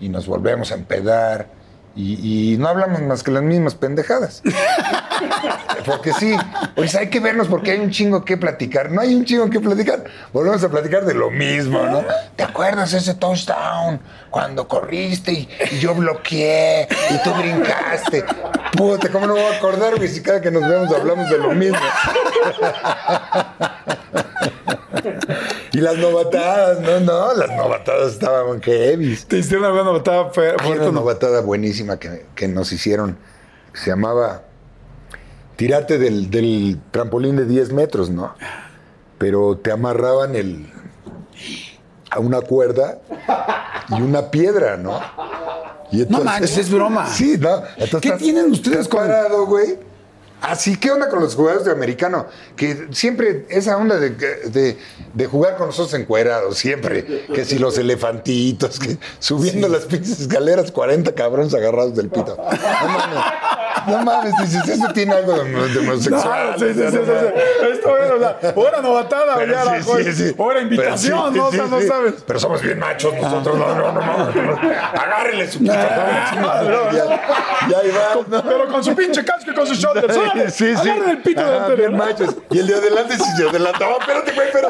y nos volvemos a empedar y, no hablamos más que las mismas pendejadas. Porque sí, pues hay que vernos porque hay un chingo que platicar. No hay un chingo que platicar. Volvemos a platicar de lo mismo, ¿no? ¿Te acuerdas ese touchdown cuando corriste y, y yo bloqueé y tú brincaste? Puta, ¿cómo no me voy a acordar, güey? Si cada que nos vemos hablamos de lo mismo. Y las novatadas, no, no, las novatadas estaban heavy. ¿Te hicieron alguna novatada fuerte una novatada buenísima que, que nos hicieron. Se llamaba tirarte del, del trampolín de 10 metros, ¿no? Pero te amarraban el, a una cuerda y una piedra, ¿no? Y No manches, es broma. Sí, ¿no? Entonces ¿Qué tienen ustedes con- parado, güey? Así, ¿qué onda con los jugadores de americano? Que siempre esa onda de, de- de jugar con nosotros encuerados, siempre. Que si los elefantitos, que subiendo las pinches escaleras, 40 cabrones agarrados del pito. No mames. No mames, dices, eso *laughs* tiene algo de, homosexual. No, sí, sí, sí, sí, sí. Esto era, o sea, o era novatada, o ya sí, o era invitación, ¿no? o sea, no sabes. Pero somos bien machos nosotros, no, no, no, no. no. Agárrenle su pito. no. Ya, ya ahí va, ¿no? Pero con su pinche casco y con sus shoulders. Sí, sí. Agarren el pito delantero. ¿no? machos. Y el de adelante sí se adelantaba. Espérate, güey, pero.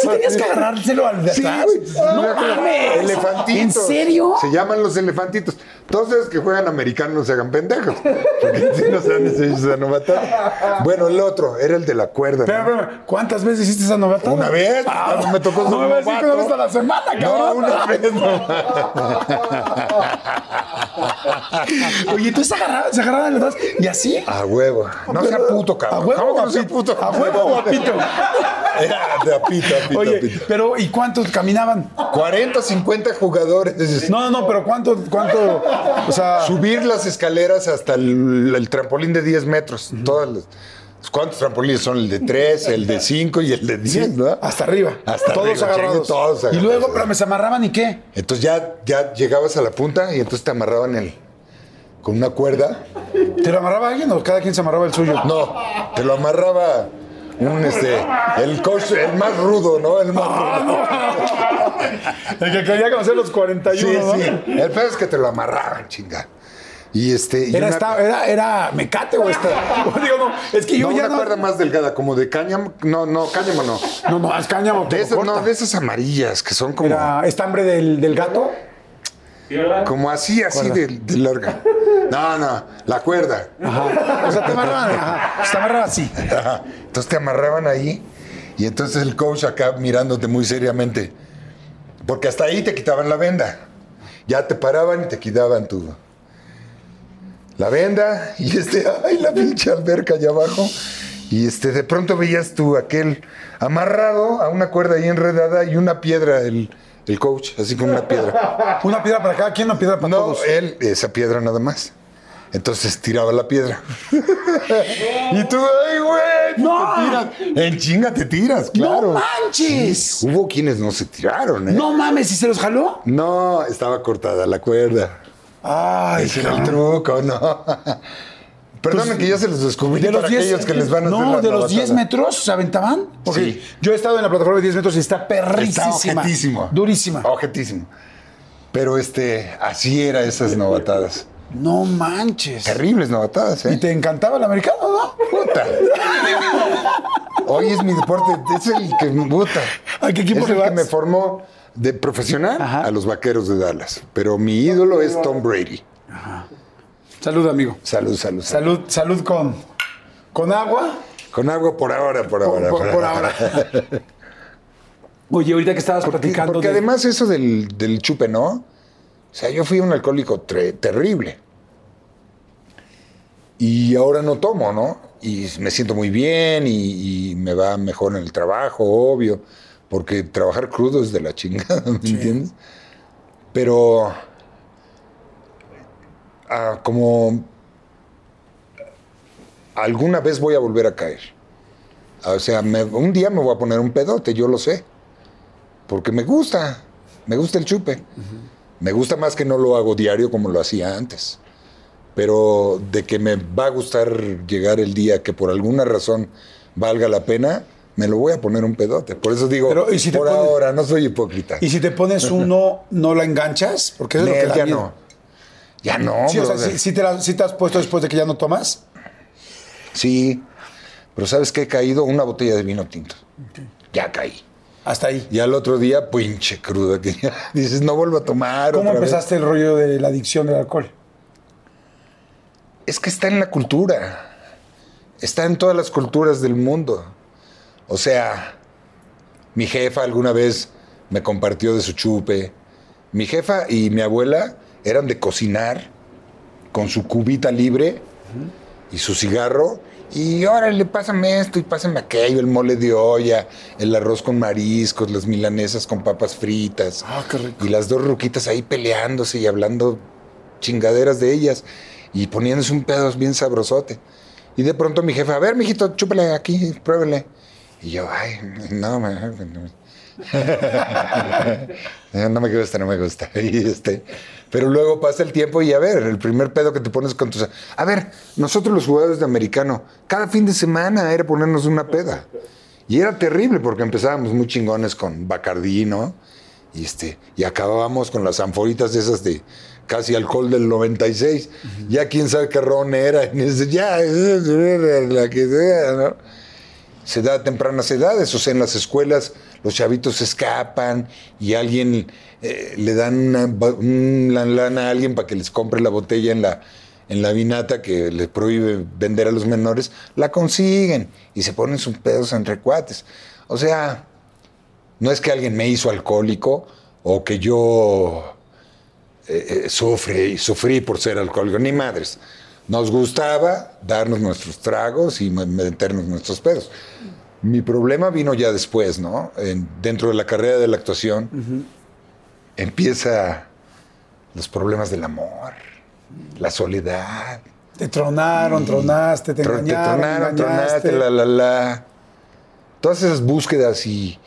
Sí tenías que agarrárselo al de Sí, atrás. güey. No mames. Elefantitos. ¿En serio? Se llaman los elefantitos. Esos que juegan americanos no se hagan pendejos. Porque *laughs* si no se van a matar. Bueno, el otro era el de la cuerda. Espera, ¿no? espera, ¿cuántas veces hiciste esa novatada? Una vez, cuando me tocó No a decir que una vez a la semana, No, cabrón. una vez no. Oye, entonces agarraban, se agarraban los dos y así. A huevo. No sea puto, cabrón. A huevo ¿Cómo que no sea puto? A huevo o apito. Era de apito, apito, Oye, apito. pero ¿y cuántos caminaban? 40, 50 jugadores. No, no, no, pero ¿cuánto, cuánto? O sea, Subir las escaleras hasta el, el trampolín de 10 metros. Todas las- ¿Cuántos trampolines son? El de 3, el de 5 y el de 10, ¿no? hasta arriba. Hasta todos arriba, agarrados. todos Y agarrados. luego, pero me se amarraban y qué? Entonces ya, ya llegabas a la punta y entonces te amarraban el, con una cuerda. ¿Te lo amarraba alguien o cada quien se amarraba el suyo? No, te lo amarraba un este, el coach, el más rudo, ¿no? El más rudo. El que quería conocer los 41, Sí, ¿no? sí. El peor es que te lo amarraban, chinga. Y este. y Era, una- esta- era, era mecate o esta. Digo, no, es que yo no, ya una no. cuerda más delgada, como de cáñamo. No, no, cáñamo no. No, no, es cáñamo. De esas, no, de esas amarillas que son como, Era estambre del, del gato. Como así, así de, de larga. No, no, la cuerda. Ajá. O sea, te amarraban. Ajá. Se amarraba así. Ajá. Entonces te amarraban ahí y entonces el coach acá mirándote muy seriamente. Porque hasta ahí te quitaban la venda. Ya te paraban y te quitaban tu. La venda y este, ay, la pinche alberca allá abajo. Y este, de pronto veías tú aquel amarrado a una cuerda ahí enredada y una piedra, el, el coach, así con una piedra. *laughs* Una piedra para cada quien, una piedra para No, todos. él, esa piedra nada más. Entonces tiraba la piedra. *laughs* y tú, ay, güey, pues ¡No! te tiras. En chinga te tiras, claro. ¡No manches! Sí, hubo quienes no se tiraron, ¿eh? No mames, ¿y se los jaló? No, estaba cortada la cuerda. Ay, Ese era el truco, ¿no? *laughs* Perdonen que ya se los descubrí De los para 10, aquellos que les van a hacer No, la de los novatada. 10 metros se aventaban. Porque Sí. yo he estado en la plataforma de 10 metros y está perrísima. Está objetísimo. Durísima. Objetísimo. Pero este, así era esas novatadas. No manches. Terribles novatadas, ¿eh? Y te encantaba el americano, ¿no? Puta. Hoy es mi deporte, es el que me puta. ¿A qué equipo es el que vas? me formó de profesional Ajá. a los vaqueros de Dallas. Pero mi ídolo es Tom Brady. Salud, amigo. Salud, salud, salud. Salud, salud con, con agua. Con agua por ahora, por ahora. por- por ahora. *laughs* Oye, ahorita que estabas Porque, platicando porque de- además eso del, del chupe, ¿no? O sea, yo fui un alcohólico terrible. Y ahora no tomo, ¿no? Y me siento muy bien y, y me va mejor en el trabajo, obvio. Porque trabajar crudo es de la chingada, *laughs* ¿me entiendes? Pero como alguna vez voy a volver a caer. O sea, me- un día me voy a poner un pedote, yo lo sé. Porque me gusta, me gusta el chupe. Me gusta más que no lo hago diario como lo hacía antes. Pero de que me va a gustar llegar el día que por alguna razón valga la pena, me lo voy a poner un pedote. Por eso digo, Pero, ¿y si te por pones- ahora, no soy hipócrita. Y si te pones uno, *laughs* ¿no la enganchas? Porque eso es lo que Nel, da ya miedo. no. Ya no, Sí, o sea. ¿sí, sí te la- sí te has puesto después de que ya no tomas? Sí, pero ¿sabes qué he caído? Una botella de vino tinto. Ya caí. Hasta ahí. Y al otro día, pinche cruda, que ya *laughs* dices, no vuelvo a tomar. ¿Cómo otra vez. empezaste el rollo de la adicción del alcohol? Es que está en la cultura. Está en todas las culturas del mundo. O sea, mi jefa alguna vez me compartió de su chupe. Mi jefa y mi abuela eran de cocinar con su cubita libre y su cigarro. Y órale, pásame esto y pásame aquello, el mole de olla, el arroz con mariscos, las milanesas con papas fritas. Ah, qué rico. Y las dos ruquitas ahí peleándose y hablando chingaderas de ellas y poniéndose un pedo bien sabrosote. Y de pronto mi jefa, a ver, mijito, chúpele aquí, pruébele. Y yo, ay, no, ma- *laughs* no". me gusta, no me gusta. *laughs* Y este, pero luego pasa el tiempo y a ver, el primer pedo que te pones con tus... A ver, nosotros los jugadores de americano, cada fin de semana era ponernos una peda. Y era terrible porque empezábamos muy chingones con Bacardí, ¿no? Y, este, y acabábamos con las anforitas esas de casi alcohol del 96. Ya quién sabe qué ron era. *laughs* Ya, la que sea, ¿no? Se da a tempranas edades, o sea, en las escuelas los chavitos escapan y alguien eh, le dan una, lana a alguien para que les compre la botella en la, en la vinata que le prohíbe vender a los menores, la consiguen y se ponen sus pedos entre cuates. O sea, no es que alguien me hizo alcohólico o que yo eh, eh, sufre y sufrí por ser alcohólico, ni madres. Nos gustaba darnos nuestros tragos y meternos nuestros pedos. Mi problema vino ya después, ¿no? dentro de la carrera de la actuación empieza los problemas del amor, la soledad. Te tronaron, tronaste, te engañaron, Te tronaron, tronaste, la, la, la. Todas esas búsquedas y...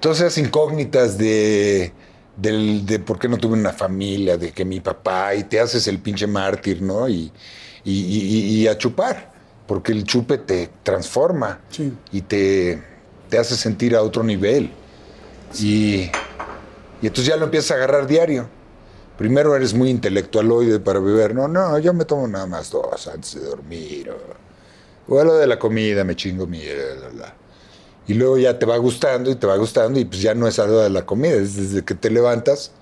Todas esas incógnitas de de por qué no tuve una familia, de que mi papá, y te haces el pinche mártir, ¿no? Y, y, a chupar, porque el chupe te transforma y te, te, hace sentir a otro nivel. Y, y entonces ya lo empiezas a agarrar diario. Primero eres muy intelectualoide para beber. No, no, yo me tomo nada más dos antes de dormir. O, o lo de la comida, me chingo mi... Y luego ya te va gustando y te va gustando y pues ya no es algo de la comida, es desde que te levantas,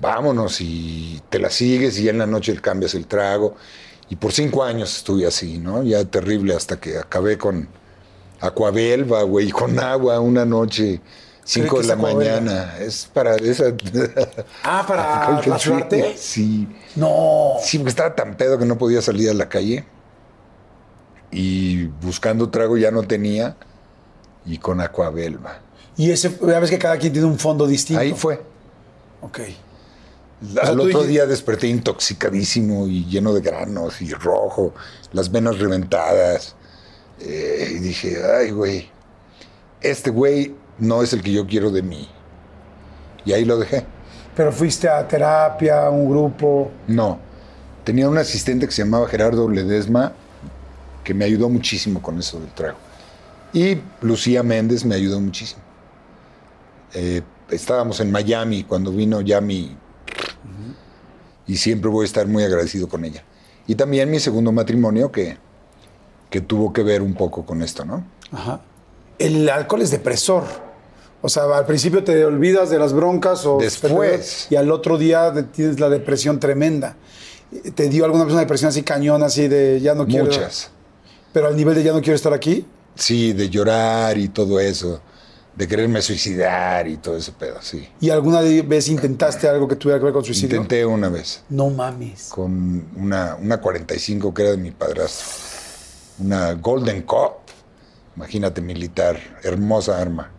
vámonos y te la sigues y ya en la noche cambias el trago. Y por cinco años estuve así, ¿no? Ya terrible hasta que acabé con Acuabelva, güey, con agua una noche. cinco de la mañana. Es para esa. *laughs* Ah, para *laughs* rasurarte. Sí. No. Sí, porque estaba tan pedo que no podía salir a la calle. Y buscando trago ya no tenía y con Aquabelva. Y ese, ya ves que cada quien tiene un fondo distinto. Ahí fue. Ok. Al otro día desperté intoxicadísimo y lleno de granos y rojo, las venas reventadas. Eh, y dije, ay, güey, este güey no es el que yo quiero de mí. Y ahí lo dejé. ¿Pero fuiste a terapia, a un grupo? No. Tenía un asistente que se llamaba Gerardo Ledesma, que me ayudó muchísimo con eso del trago. Y Lucía Méndez me ayudó muchísimo. Eh, estábamos en Miami cuando vino Yami y siempre voy a estar muy agradecido con ella. Y también mi segundo matrimonio que, que tuvo que ver un poco con esto, ¿no? Ajá. El alcohol es depresor. O sea, al principio te olvidas de las broncas o después y al otro día tienes la depresión tremenda. ¿Te dio alguna vez una depresión así cañón, así de ya no quiero? Muchas. Pero al nivel de ya no quiero estar aquí. Sí, de llorar y todo eso, de quererme suicidar y todo ese pedo, sí. ¿Y alguna vez intentaste algo que tuviera que ver con suicidio? Intenté una vez. No mames. Con una, una 45 que era de mi padrastro. Una Golden Cup. Imagínate, militar. Hermosa arma.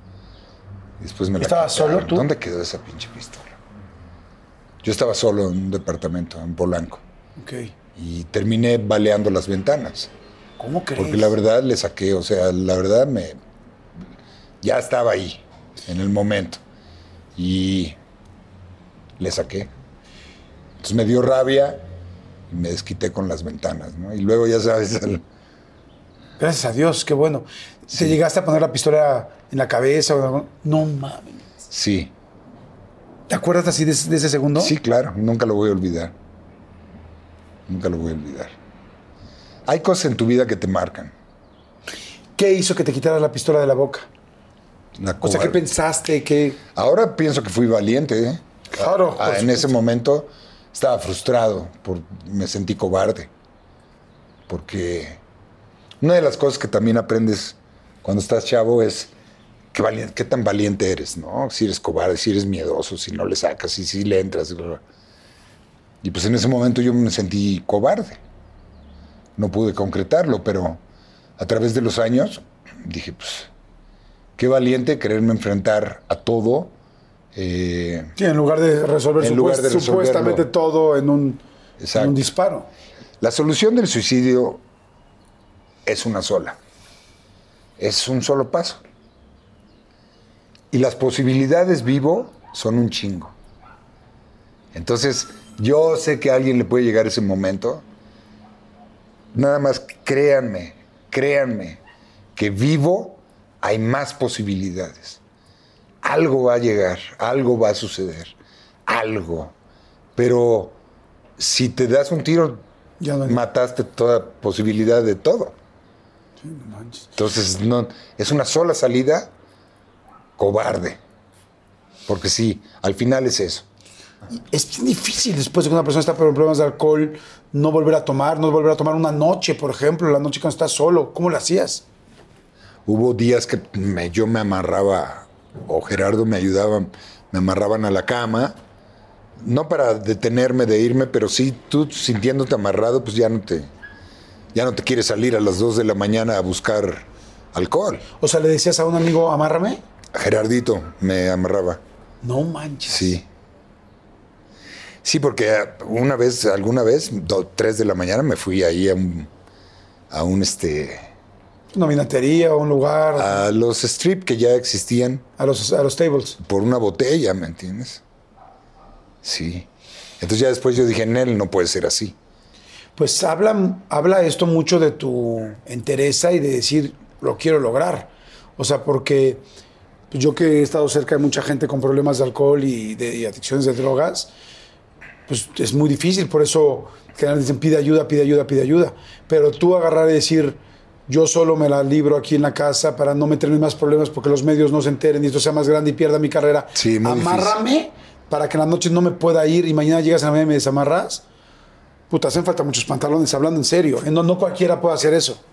después me la ¿Estabas solo tú? ¿Dónde quedó esa pinche pistola? Yo estaba solo en un departamento, en Polanco. Ok. Y terminé baleando las ventanas. ¿Cómo crees? Porque la verdad le saqué, o sea, la verdad me. Ya estaba ahí, en el momento. Y le saqué. Entonces me dio rabia y me desquité con las ventanas, ¿no? Y luego ya sabes. *laughs* Gracias a Dios, qué bueno. ¿Te llegaste a poner la pistola en la cabeza? O no mames. Sí. ¿Te acuerdas así de, de ese segundo? Sí, claro, nunca lo voy a olvidar. Nunca lo voy a olvidar. Hay cosas en tu vida que te marcan. ¿Qué hizo que te quitaras la pistola de la boca? O sea, ¿qué pensaste? ¿Qué... Ahora pienso que fui valiente. ¿eh? Claro. Ah, en ese momento estaba frustrado, por, me sentí cobarde. Porque una de las cosas que también aprendes cuando estás chavo es qué, qué tan valiente eres, ¿no? Si eres cobarde, si eres miedoso, si no le sacas, si, si le entras. Y pues en ese momento yo me sentí cobarde no pude concretarlo, pero a través de los años dije, pues, qué valiente quererme enfrentar a todo. Eh, sí, en lugar de resolver, supuestamente todo en un, en un disparo. La solución del suicidio es una sola. Es un solo paso. Y las posibilidades vivo son un chingo. Entonces, yo sé que a alguien le puede llegar ese momento. Nada más créanme, créanme, que vivo hay más posibilidades. Algo va a llegar, algo va a suceder, algo. Pero si te das un tiro, Ya mataste toda posibilidad de todo. No. Entonces, no, es una sola salida cobarde. Porque sí, al final es eso. Es difícil después de que una persona está con problemas de alcohol, no volver a tomar, no volver a tomar una noche, por ejemplo, la noche cuando estás solo. ¿Cómo lo hacías? Hubo días que me- yo me amarraba, o Gerardo me ayudaba, me amarraban a la cama, no para detenerme de irme, pero sí tú sintiéndote amarrado, pues ya no te, ya no te quieres salir a las 2 de la mañana a buscar alcohol. O sea, le decías a un amigo, amárrame. Gerardito me amarraba, No manches. sí. Sí, porque una vez, alguna vez, 3 de la mañana me fui ahí a un, a un este, Una vinatería o un lugar, a los strip que ya existían. a los, a los tables. por una botella, ¿me entiendes? Sí. Entonces ya después yo dije, Nel, no puede ser así. Pues habla, habla esto mucho de tu entereza y de decir, lo quiero lograr. O sea, porque yo que he estado cerca de mucha gente con problemas de alcohol y de y adicciones de drogas, pues es muy difícil. Por eso generalmente dicen, pide ayuda, pide ayuda, pide ayuda. Pero tú agarrar y decir, yo solo me la libro aquí en la casa para no meterme más problemas porque los medios no se enteren y esto sea más grande y pierda mi carrera. Sí, muy difícil. Amárrame para que en las noches no me pueda ir y mañana llegas a la mañana y me desamarras. Puta, hacen falta muchos pantalones, hablando en serio. ¿eh? No, no cualquiera puede hacer eso.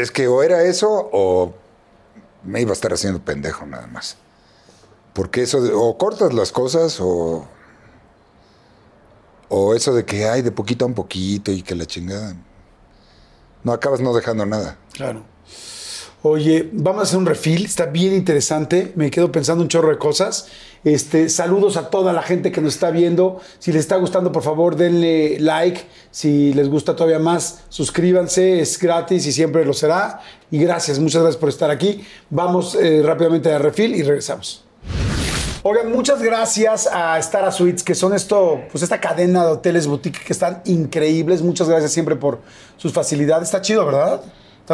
Es que o era eso o me iba a estar haciendo pendejo nada más. Porque eso de, o cortas las cosas o o eso de que hay de poquito a un poquito y que la chingada no acabas no dejando nada. Claro. Oye, vamos a hacer un refill, está bien interesante, me quedo pensando un chorro de cosas. Este, saludos a toda la gente que nos está viendo. Si les está gustando, por favor, denle like. Si les gusta todavía más, suscríbanse, es gratis y siempre lo será. Y gracias, muchas gracias por estar aquí. Vamos eh, rápidamente a refill y regresamos. Oigan, muchas gracias a Stara Suites, que son esto, pues esta cadena de hoteles boutique que están increíbles. Muchas gracias siempre por sus facilidades. Está chido, ¿verdad?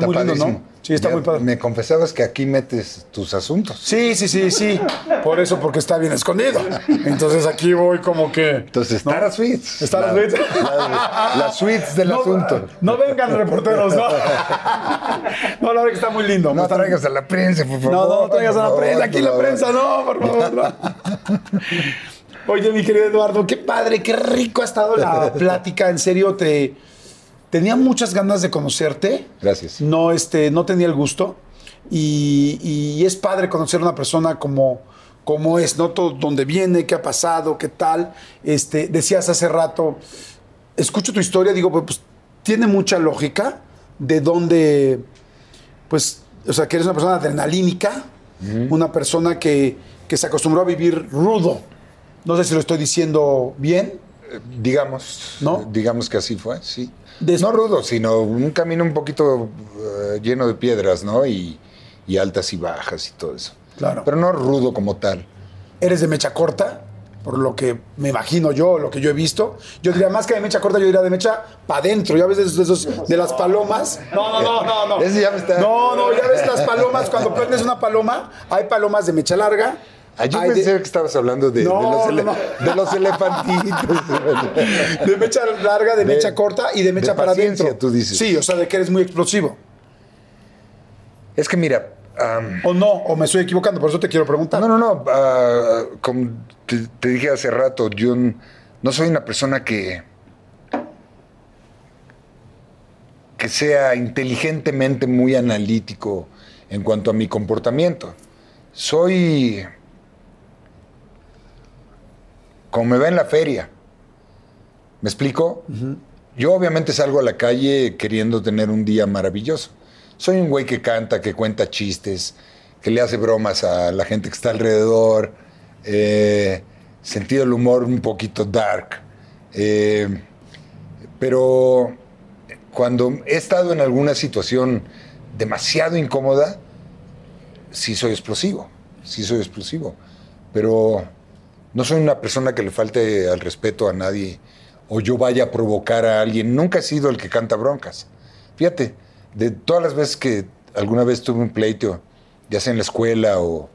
Está, muy lindo. ¿no? Sí, está Ya muy padre. Me confesabas que aquí metes tus asuntos. Sí, sí, sí, sí. Por eso, porque está bien escondido. Entonces aquí voy como que. Entonces, ¿no? Stara Suites. Stara La- Suites. la- Las suites del no, asunto. No vengan reporteros, no. No, la verdad que está muy lindo. No traigas a la prensa, por favor. No, no, no traigas a la prensa. Aquí la prensa, no, por favor. no. Oye, mi querido Eduardo, qué padre, qué rico ha estado la plática. En serio, te tenía muchas ganas de conocerte. Gracias. No, este, no tenía el gusto. Y, y es padre conocer a una persona como, como es, ¿no? Todo, dónde viene, qué ha pasado, qué tal. Este, decías hace rato, escucho tu historia, digo, pues, pues, tiene mucha lógica de dónde, pues, o sea, que eres una persona adrenalínica, una persona que, que se acostumbró a vivir rudo. No sé si lo estoy diciendo bien. Digamos, ¿No? digamos que así fue, sí. Des- no rudo, sino un camino un poquito eh, lleno de piedras, ¿no? Y, y altas y bajas y todo eso. Claro. Pero no rudo como tal. ¿Eres de mecha corta? por lo que me imagino yo, lo que yo he visto. Yo diría más que de mecha corta, yo diría de mecha para adentro. Ya ves de, esos, de las palomas. No, no, no, no, no. Ese ya me está- No, no, ya ves las palomas. Cuando prendes una paloma, hay palomas de mecha larga. Ah, yo de- pensé que estabas hablando de, los, ele- no, de los elefantitos. *laughs* De mecha larga, de, mecha corta y de mecha de para adentro. tú dices. Sí, o sea, de que eres muy explosivo. es que mira, O no, o me estoy equivocando, por eso te quiero preguntar. no, no, no, ah, como te, te dije hace rato, yo no soy una persona que que sea inteligentemente muy analítico en cuanto a mi comportamiento. Soy como me va en la feria. ¿Me explico? Yo obviamente salgo a la calle queriendo tener un día maravilloso. Soy un güey que canta, que cuenta chistes, que le hace bromas a la gente que está alrededor, eh, sentido del humor un poquito dark. Eh, pero cuando he estado en alguna situación demasiado incómoda, sí soy explosivo, sí soy explosivo. Pero no soy una persona que le falte al respeto a nadie o yo vaya a provocar a alguien. Nunca he sido el que canta broncas. Fíjate, de todas las veces que alguna vez tuve un pleito, ya sea en la escuela o,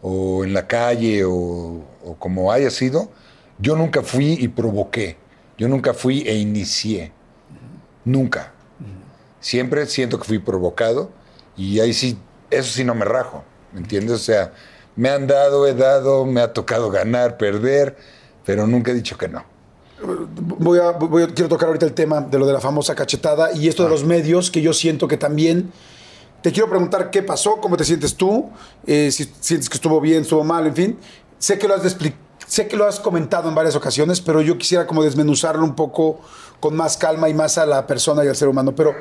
o en la calle o, o como haya sido, yo nunca fui y provoqué. Yo nunca fui e inicié. Nunca. Siempre siento que fui provocado y ahí sí, eso sí no me rajo, ¿me entiendes? O sea, me han dado, he dado, me ha tocado ganar, perder, pero nunca he dicho que no. Voy a, voy a- quiero tocar ahorita el tema de lo de la famosa cachetada y esto de los medios, que yo siento que también. Te quiero preguntar qué pasó, cómo te sientes tú, eh, si sientes que estuvo bien, estuvo mal, en fin. Sé que lo has sé que lo has comentado en varias ocasiones, pero yo quisiera como desmenuzarlo un poco con más calma y más a la persona y al ser humano. Pero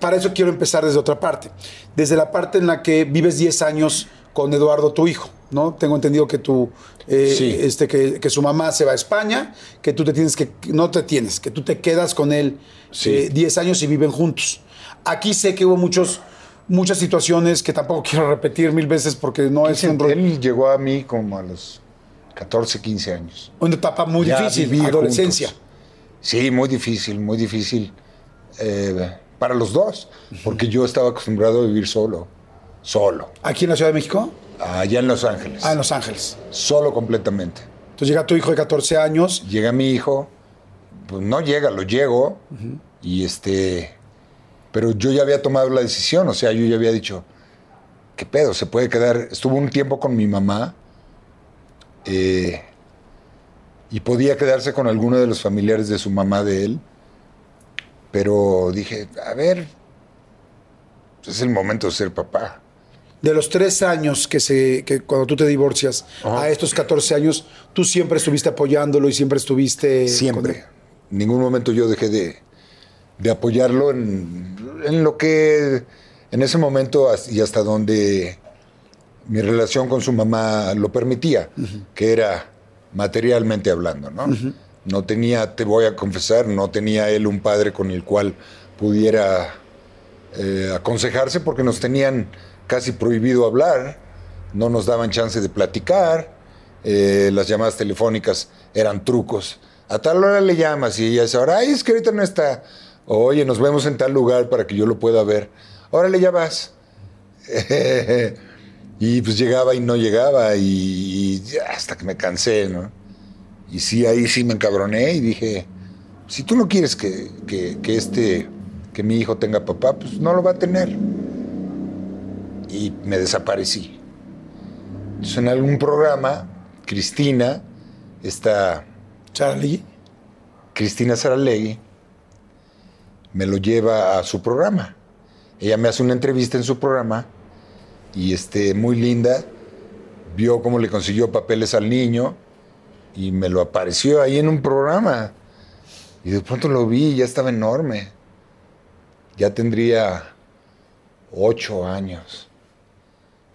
para eso quiero empezar desde otra parte. Desde la parte en la que vives 10 años con Eduardo, tu hijo, ¿no? Tengo entendido que tu, eh, Sí. este, que, que su mamá se va a España, que tú te tienes que, no te tienes, que tú te quedas con él Sí. eh, 10 años y viven juntos. Aquí sé que hubo muchos, muchas situaciones que tampoco *laughs* quiero repetir mil veces porque no es un, Él llegó a mí como a los 14, 15 años. una etapa muy Ya difícil, adolescencia. juntos. Sí, muy difícil, muy difícil. eh, para los dos, porque yo estaba acostumbrado a vivir solo, solo, Aquí en la Ciudad de México, allá en Los Ángeles, ah, en Los Ángeles. solo completamente. Entonces llega tu hijo de 14 años, Llega mi hijo, pues no llega, lo llego, y este, pero yo ya había tomado la decisión, o sea, yo ya había dicho, ¿qué pedo? Se puede quedar, estuvo un tiempo con mi mamá, eh, y podía quedarse con alguno de los familiares de su mamá de él, pero dije, a ver, es el momento de ser papá. De los tres años que se, que cuando tú te divorcias, a estos 14 años, tú siempre estuviste apoyándolo y siempre estuviste... Siempre. En ningún momento yo dejé de, de apoyarlo en, en lo que en ese momento y hasta donde mi relación con su mamá lo permitía, que era materialmente hablando, ¿no? No tenía, te voy a confesar, no tenía él un padre con el cual pudiera eh, aconsejarse porque nos tenían casi prohibido hablar, no nos daban chance de platicar, eh, las llamadas telefónicas eran trucos. A tal hora le llamas y ella dice, ahora, ay, es que ahorita no está. Oye, nos vemos en tal lugar para que yo lo pueda ver. Órale, ya vas. *laughs* y pues llegaba y no llegaba y, hasta que me cansé, ¿no? Y sí, ahí sí me encabroné y dije, si tú no quieres que, que, que este, que mi hijo tenga papá, pues no lo va a tener. Y me desaparecí. Entonces en algún programa, Cristina, esta Charlie, Cristina Saralegui, me lo lleva a su programa. Ella me hace una entrevista en su programa y este, muy linda, vio cómo le consiguió papeles al niño y me lo apareció ahí en un programa. Y de pronto lo vi y ya estaba enorme. Ya tendría ocho años.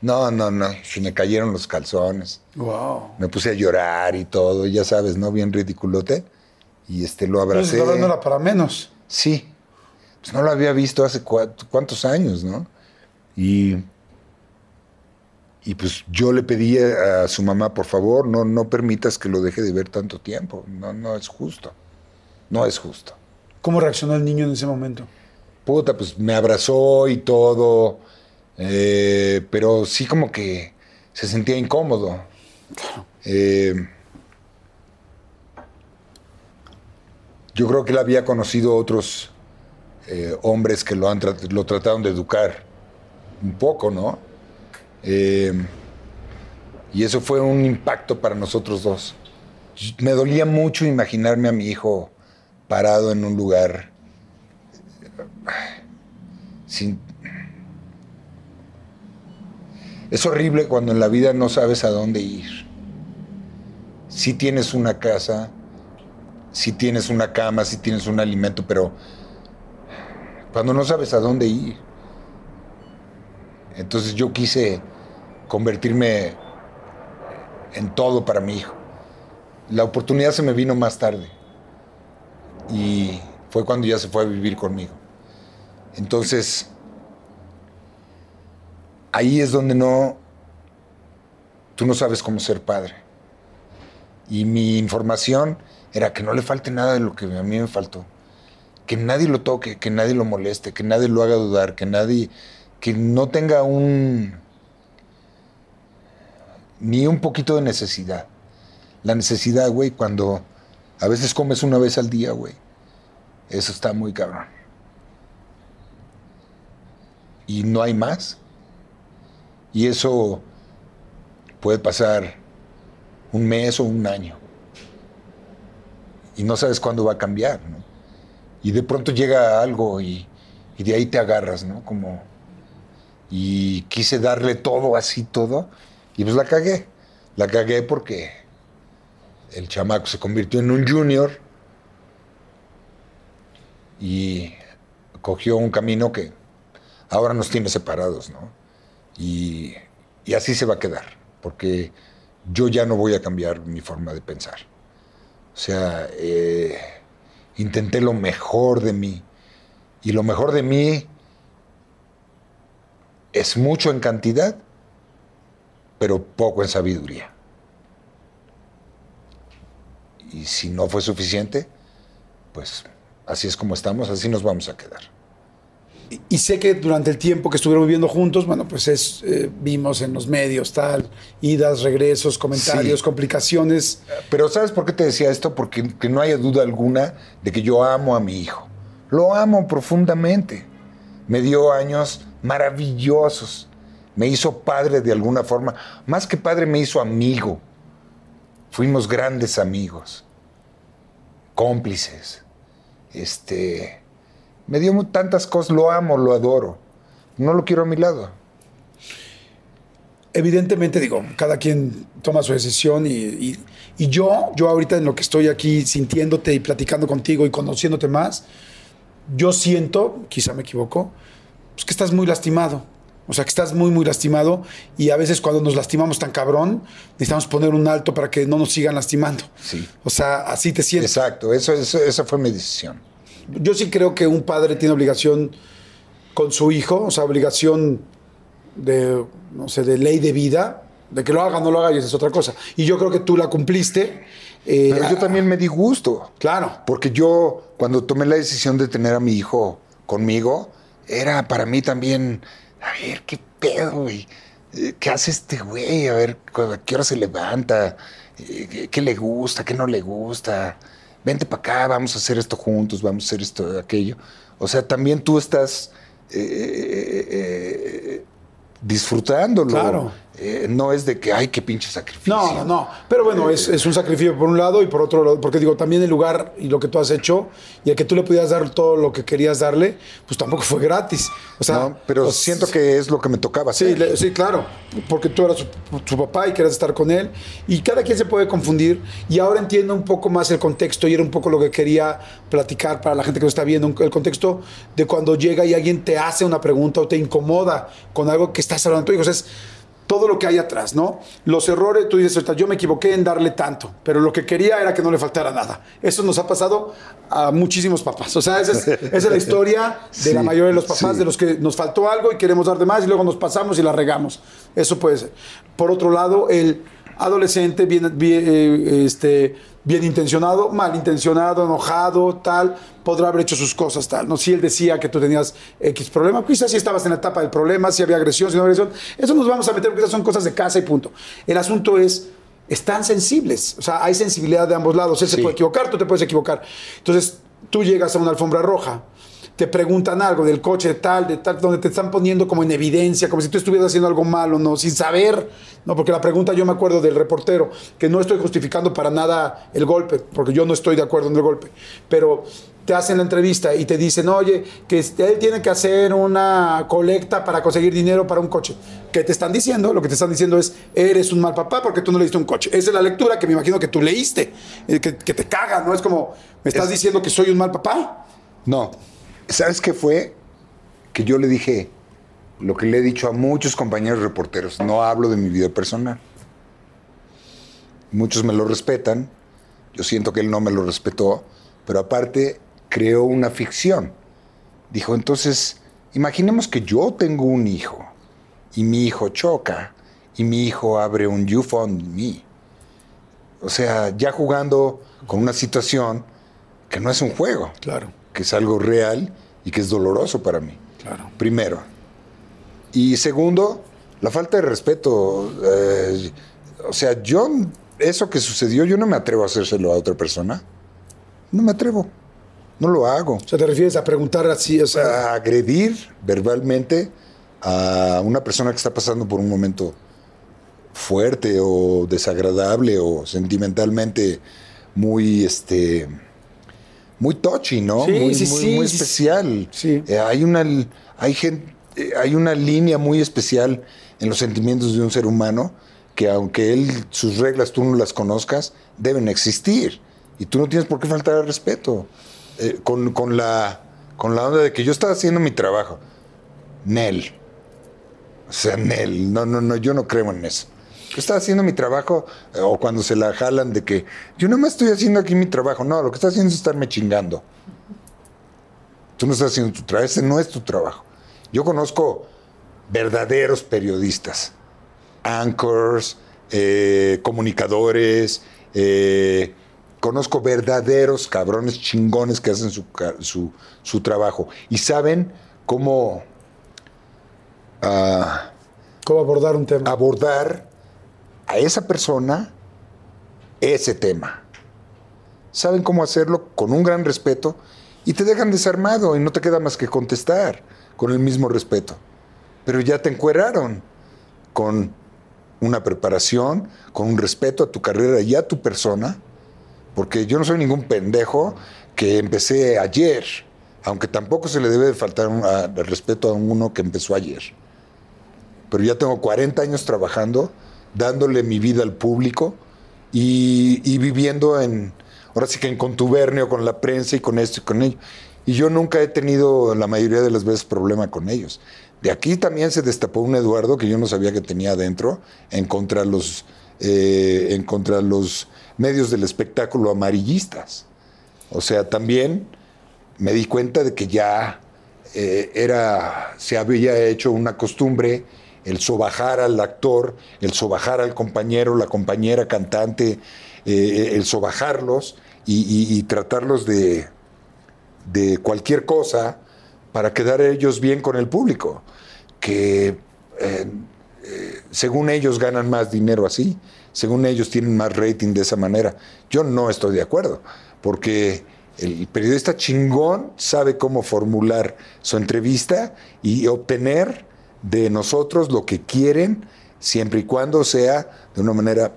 No, no, no, se me cayeron los calzones. wow. Me puse a llorar y todo, ya sabes, ¿no? Bien ridiculote. Y este lo abracé. verdad no era para menos. Sí. Pues no lo había visto hace cuántos años, ¿no? Y, Y pues yo le pedí a su mamá, por favor, no, no permitas que lo deje de ver tanto tiempo. No, no es justo. No es justo. ¿Cómo reaccionó el niño en ese momento? Puta, pues me abrazó y todo. Eh, pero sí como que se sentía incómodo. Eh, yo creo que él había conocido otros eh, hombres que lo, han lo trataron de educar un poco, ¿no? Y eso fue un impacto para nosotros dos. Me dolía mucho imaginarme a mi hijo parado en un lugar sin... Es horrible cuando en la vida no sabes a dónde ir. Si tienes una casa, si tienes una cama, si tienes un alimento, pero cuando no sabes a dónde ir. Entonces yo quise convertirme en todo para mi hijo. La oportunidad se me vino más tarde y fue cuando ya se fue a vivir conmigo. Entonces, ahí es donde no, tú no sabes cómo ser padre. Y mi información era que no le falte nada de lo que a mí me faltó. Que nadie lo toque, que nadie lo moleste, que nadie lo haga dudar, que nadie, que no tenga un, ni un poquito de necesidad. La necesidad, güey, cuando a veces comes una vez al día, güey. Eso está muy cabrón. Y no hay más. Y eso puede pasar un mes o un año. Y no sabes cuándo va a cambiar. Y de pronto llega algo y, y de ahí te agarras, ¿no? Como... Y quise darle todo así, todo. Y pues la cagué. La cagué porque el chamaco se convirtió en un junior y cogió un camino que ahora nos tiene separados, ¿no? Y, así se va a quedar, porque yo ya no voy a cambiar mi forma de pensar. O sea, eh, intenté lo mejor de mí, y lo mejor de mí es mucho en cantidad, pero poco en sabiduría. Y si no fue suficiente, pues así es como estamos, así nos vamos a quedar. Y, y sé que durante el tiempo que estuvieron viviendo juntos, bueno, pues es, eh, vimos en los medios tal, idas, regresos, comentarios, Sí. complicaciones. Pero ¿sabes por qué te decía esto? Porque que no haya duda alguna de que yo amo a mi hijo. Lo amo profundamente. Me dio años maravillosos. Me hizo padre de alguna forma. Más que padre, me hizo amigo. Fuimos grandes amigos. Cómplices. Este. Me dio tantas cosas. Lo amo, lo adoro. No lo quiero a mi lado. Evidentemente, digo, cada quien toma su decisión y, y- y yo, yo ahorita en lo que estoy aquí sintiéndote y platicando contigo y conociéndote más, yo siento, quizá me equivoco, pues que estás muy lastimado. O sea, que estás muy, muy lastimado y a veces cuando nos lastimamos tan cabrón, necesitamos poner un alto para que no nos sigan lastimando. Sí. O sea, así te sientes. Exacto. Eso, eso- esa fue mi decisión. Yo sí creo que un padre tiene obligación con su hijo, o sea, obligación de, no sé, de ley de vida, de que lo haga o no lo haga, y esa es otra cosa. Y yo creo que tú la cumpliste. eh, Pero yo también me di gusto. Claro. Porque yo, cuando tomé la decisión de tener a mi hijo conmigo, era para mí también, a ver, ¿qué pedo, güey? Eh, ¿Qué hace este güey? A ver, ¿cu- ¿a qué hora se levanta? Eh, ¿Qué, qué le gusta? ¿Qué no le gusta? Vente para acá, vamos a hacer esto juntos, vamos a hacer esto, aquello. O sea, también tú estás eh, eh, disfrutándolo. Claro. Eh, no es de que, ay, qué pinche sacrificio. No, no, no. Pero bueno, es, es un sacrificio por un lado y por otro lado, porque digo, también el lugar y lo que tú has hecho y el que tú le pudieras dar todo lo que querías darle, pues tampoco fue gratis. O sea, No, pero pues, siento que es lo que me tocaba Sí, le- sí, claro, porque tú eras su, su papá y querías estar con él y cada quien se puede confundir y ahora entiendo un poco más el contexto y era un poco lo que quería platicar para la gente que lo está viendo, el contexto de cuando llega y alguien te hace una pregunta o te incomoda con algo que estás hablando tú, hijos, es todo lo que hay atrás, ¿no? Los errores, tú dices, yo me equivoqué en darle tanto, pero lo que quería era que no le faltara nada. Eso nos ha pasado a muchísimos papás. O sea, esa es, *laughs* esa es la historia de la mayoría de los papás, sí. de los que nos faltó algo y queremos dar de más y luego nos pasamos y la regamos. Eso puede ser. Por otro lado, el adolescente bien, bien, eh, este, bien intencionado, mal intencionado, enojado, tal, podrá haber hecho sus cosas, tal. No, si él decía que tú tenías X problema, quizás si estabas en la etapa del problema, si había agresión, si no había agresión, eso nos vamos a meter porque esas son cosas de casa y punto. El asunto es, están sensibles, o sea, hay sensibilidad de ambos lados, él se puede equivocar, tú te puedes equivocar. Entonces, tú llegas a una alfombra roja, te preguntan algo del coche de tal, de tal, donde te están poniendo como en evidencia, como si tú estuvieras haciendo algo malo, ¿no? Sin saber, ¿no? Porque la pregunta, yo me acuerdo del reportero, que no estoy justificando para nada el golpe, porque yo no estoy de acuerdo en el golpe, pero te hacen la entrevista y te dicen, oye, que este, él tiene que hacer una colecta para conseguir dinero para un coche. ¿Qué te están diciendo? Lo que te están diciendo es, eres un mal papá porque tú no le diste un coche. Esa es la lectura que me imagino que tú leíste, eh, que, que te caga, ¿no? Es como, ¿me estás Es- diciendo que soy un mal papá? No. ¿Sabes qué fue? Que yo le dije lo que le he dicho a muchos compañeros reporteros. No hablo de mi vida personal. Muchos me lo respetan. Yo siento que él no me lo respetó. Pero aparte, creó una ficción. Dijo, entonces, imaginemos que yo tengo un hijo. Y mi hijo choca. Y mi hijo abre un YouFundMe. O sea, ya jugando con una situación que no es un juego Claro, que es algo real y que es doloroso para mí. claro. Primero. Y segundo, la falta de respeto. eh, o sea, yo, eso que sucedió, yo no me atrevo a hacérselo a otra persona. No me atrevo. No lo hago. O sea, te refieres a preguntar así, o sea, A agredir verbalmente a una persona que está pasando por un momento fuerte o desagradable o sentimentalmente muy este muy touchy, ¿no? Sí, muy, sí, muy, sí, muy especial. sí. Eh, hay una hay gente hay una línea muy especial en los sentimientos de un ser humano que aunque él sus reglas tú no las conozcas deben existir y tú no tienes por qué faltar al respeto Eh, con, con la con la onda de que yo estaba haciendo mi trabajo. Nel. O sea, Nel, no, no, no, yo no creo en eso. Yo estaba haciendo mi trabajo, eh, o cuando se la jalan de que yo no me estoy haciendo aquí mi trabajo. No, lo que estás haciendo es estarme chingando. Tú no estás haciendo tu trabajo, ese no es tu trabajo. Yo conozco verdaderos periodistas, anchors, eh, comunicadores, eh, conozco verdaderos cabrones chingones que hacen su, su, su trabajo y saben cómo ah, ¿cómo abordar un tema? abordar a esa persona ese tema. Saben cómo hacerlo con un gran respeto y te dejan desarmado y no te queda más que contestar con el mismo respeto. Pero ya te encueraron con una preparación, con un respeto a tu carrera y a tu persona, porque yo no soy ningún pendejo que empecé ayer, aunque tampoco se le debe de faltar respeto a uno que empezó ayer pero ya tengo 40 años trabajando, dándole mi vida al público y, viviendo en, ahora sí que en contubernio con la prensa y con esto y con ello. Y yo nunca he tenido la mayoría de las veces problema con ellos. De aquí también se destapó un Eduardo que yo no sabía que tenía adentro en contra los, eh, en contra los medios del espectáculo amarillistas. O sea, también me di cuenta de que ya eh, era, se había hecho una costumbre el sobajar al actor, el sobajar al compañero, la compañera cantante, eh, el sobajarlos y, tratarlos de, de cualquier cosa para quedar ellos bien con el público, que eh, eh, según ellos ganan más dinero así, según ellos tienen más rating de esa manera. Yo no estoy de acuerdo, porque el periodista chingón sabe cómo formular su entrevista y obtener de nosotros lo que quieren, siempre y cuando sea de una manera...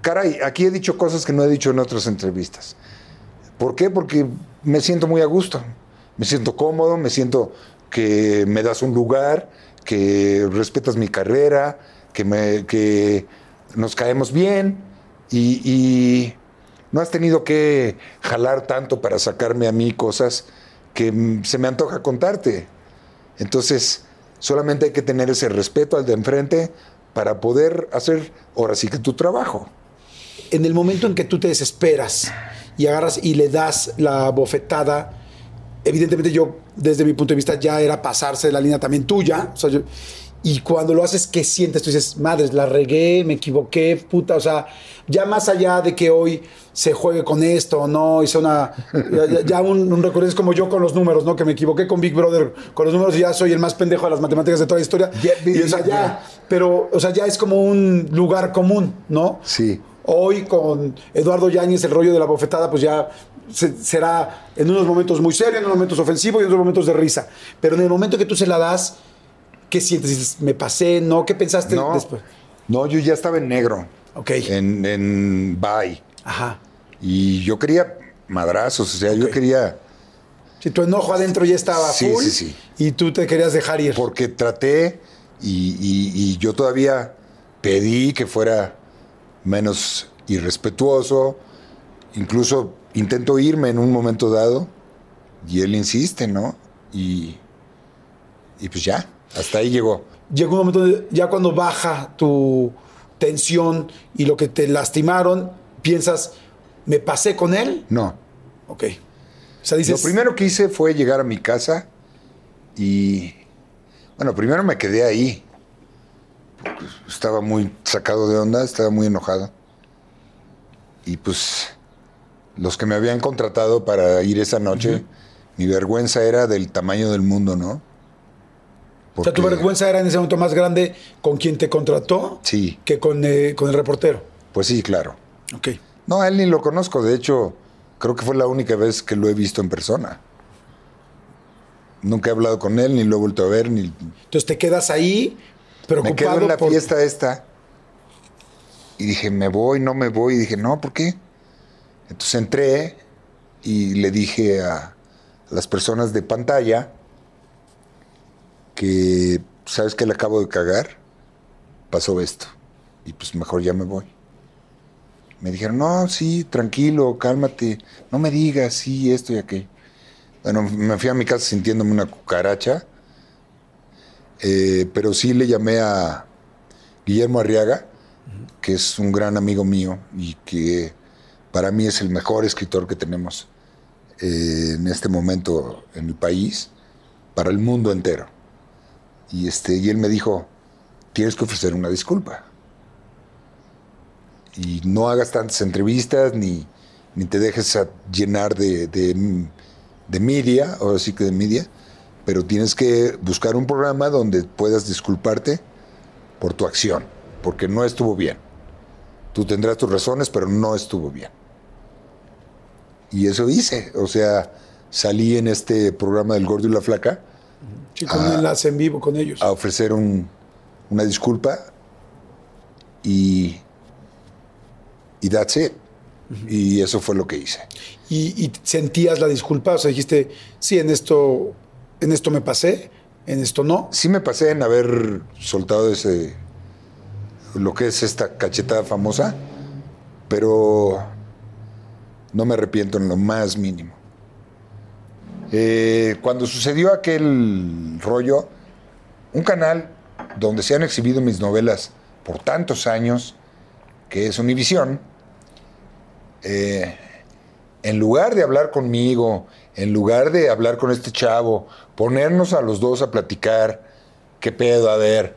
Caray, aquí he dicho cosas que no he dicho en otras entrevistas. ¿Por qué? Porque me siento muy a gusto, me siento cómodo, me siento que me das un lugar, que respetas mi carrera, que, me, que nos caemos bien y, y no has tenido que jalar tanto para sacarme a mí cosas que se me antoja contarte. Entonces, Solamente hay que tener ese respeto al de enfrente para poder hacer ahora sí que tu trabajo. En el momento en que tú te desesperas y agarras y le das la bofetada, evidentemente yo, desde mi punto de vista, ya era pasarse la línea también tuya. O sea, yo- y cuando lo haces, ¿qué sientes? Tú dices, madres, la regué, me equivoqué, puta. O sea, ya más allá de que hoy se juegue con esto o no, hice una. Ya, un, un recuerdo es como yo con los números, ¿no? Que me equivoqué con Big Brother con los números y ya soy el más pendejo de las matemáticas de toda la historia. Y, o sea, ya. Pero, o sea, ya es como un lugar común, ¿no? Sí. Hoy con Eduardo Yáñez, el rollo de la bofetada, pues ya se- será en unos momentos muy serio, en unos momentos ofensivo y en otros momentos de risa. Pero en el momento que tú se la das, ¿qué sientes? Dices, me pasé, ¿no? ¿Qué pensaste No, después? no, yo ya estaba en negro. Ok. En, en bye. Ajá. Y yo quería madrazos, o sea, yo quería. Si tu enojo adentro ya estaba Sí, full sí, sí. y tú te querías dejar ir. Porque traté y, y- y yo todavía pedí que fuera menos irrespetuoso. Incluso intento irme en un momento dado y él insiste, ¿no? Y, y pues ya, hasta ahí llegó. Llegó un momento, de- ya cuando baja tu tensión y lo que te lastimaron, piensas, ¿me pasé con él? No. Ok. O sea, dices, Lo primero que hice fue llegar a mi casa y, bueno, primero me quedé ahí. Estaba muy sacado de onda, estaba muy enojado. Y pues los que me habían contratado para ir esa noche, mi vergüenza era del tamaño del mundo, ¿no? O sea, tu vergüenza era en ese momento más grande con quien te contrató Sí, que con, eh, con el reportero. pues sí, claro. Ok. No, a él ni lo conozco, de hecho, creo que fue la única vez que lo he visto en persona. Nunca he hablado con él, ni lo he vuelto a ver, ni Entonces te quedas ahí preocupado Me quedo en la por- fiesta esta. Y dije, me voy, no me voy. Y dije, no, ¿por qué? Entonces entré y le dije a las personas de pantalla que, ¿sabes qué le acabo de cagar? Pasó esto. Y pues mejor ya me voy. Me dijeron, no, sí, tranquilo, cálmate. No me digas, sí, esto y aquello. Bueno, me fui a mi casa sintiéndome una cucaracha. Eh, pero sí le llamé a Guillermo Arriaga, que es un gran amigo mío y que para mí es el mejor escritor que tenemos eh, en este momento en el país, para el mundo entero. Y, este, y él me dijo, tienes que ofrecer una disculpa. Y no hagas tantas entrevistas ni, ni te dejes llenar de, de, de media, ahora sí que de media, pero tienes que buscar un programa donde puedas disculparte por tu acción, porque no estuvo bien. Tú tendrás tus razones, pero no estuvo bien. Y eso hice, o sea, salí en este programa del Gordo y la Flaca Sí, con un enlace en vivo con ellos. a ofrecer un- una disculpa y, y that's it. Y eso fue lo que hice. Y, y sentías la disculpa, o sea, dijiste, sí, en esto, en esto me pasé, en esto no. Sí me pasé en haber soltado ese, lo que es esta cachetada famosa, pero no me arrepiento en lo más mínimo. Eh, cuando sucedió aquel rollo, un canal donde se han exhibido mis novelas por tantos años, que es Univisión, eh, en lugar de hablar conmigo, en lugar de hablar con este chavo, ponernos a los dos a platicar, qué pedo, a ver,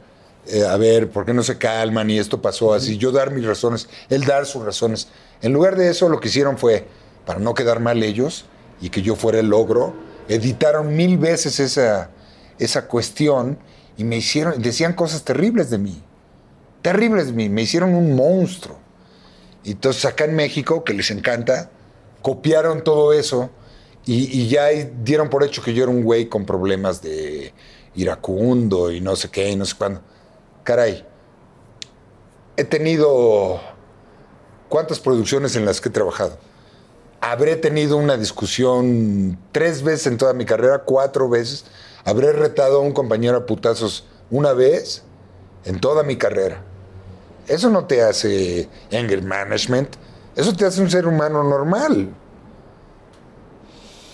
eh, a ver, ¿por qué no se calman? Y esto pasó así, yo dar mis razones, él dar sus razones. En lugar de eso, lo que hicieron fue, para no quedar mal ellos y que yo fuera el logro, editaron mil veces esa, esa cuestión y me hicieron, decían cosas terribles de mí, terribles de mí, me hicieron un monstruo. Y entonces acá en México, que les encanta, copiaron todo eso y, y ya dieron por hecho que yo era un güey con problemas de iracundo y no sé qué y no sé cuándo. Caray, he tenido... ¿Cuántas producciones en las que he trabajado? Habré tenido una discusión tres veces en toda mi carrera, cuatro veces. Habré retado a un compañero a putazos una vez en toda mi carrera. Eso no te hace anger management. Eso te hace un ser humano normal.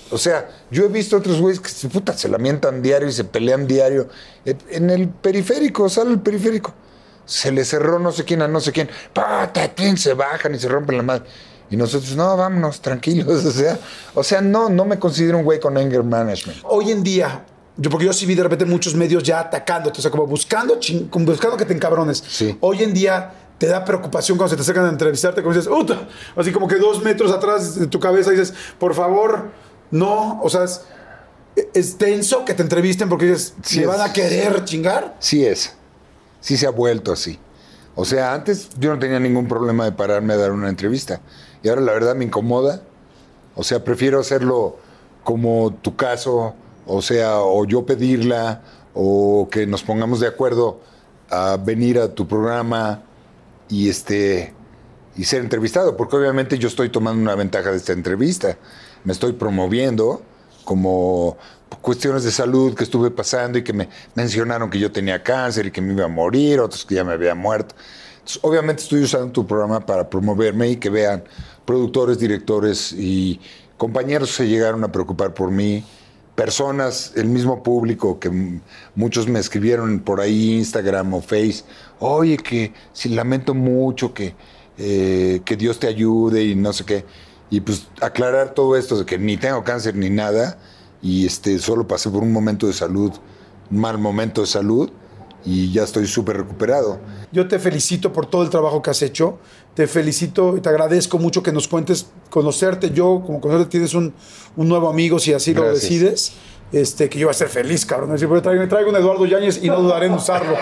O sea, yo he visto otros güeyes que se, puta, se lamentan diario y se pelean diario. Eh, En el periférico, sale el periférico. Se le cerró no sé quién a no sé quién. Pata, se bajan y se rompen la madre. Y nosotros, no, vámonos, tranquilos. *laughs* O sea, o sea no, no me considero un güey con anger management. Hoy en día, yo, porque yo sí vi de repente muchos medios ya atacándote, o sea, como buscando, chin- como buscando que te encabrones. Sí. Hoy en día te da preocupación cuando se te acercan a entrevistarte, como dices, "Uta", así como que dos metros atrás de tu cabeza dices, por favor, no, o sea, es, es tenso que te entrevisten porque dices, Sí ¿me es. van a querer chingar? Sí es. Sí se ha vuelto así. O sea, antes yo no tenía ningún problema de pararme a dar una entrevista. Y ahora la verdad me incomoda. O sea, prefiero hacerlo como tu caso, o sea, o yo pedirla, o que nos pongamos de acuerdo a venir a tu programa y este y ser entrevistado, porque obviamente yo estoy tomando una ventaja de esta entrevista. Me estoy promoviendo como cuestiones de salud que estuve pasando y que me mencionaron que yo tenía cáncer y que me iba a morir, otros que ya me había muerto. Obviamente estoy usando tu programa para promoverme y que vean productores, directores y compañeros se llegaron a preocupar por mí, personas, el mismo público que muchos me escribieron por ahí, Instagram o Face, oye, que si lamento mucho, que, eh, que Dios te ayude y no sé qué. Y pues aclarar todo esto de que ni tengo cáncer ni nada y este, solo pasé por un momento de salud, un mal momento de salud y ya estoy súper recuperado. Yo te felicito por todo el trabajo que has hecho. Te felicito y te agradezco mucho que nos cuentes, conocerte. Yo, como conocerte, tienes un, un nuevo amigo, si así lo decides. Este, que yo voy a ser feliz, cabrón. Decir, "Voy a traer- traigo un Eduardo Yáñez y no dudaré en usarlo. *laughs*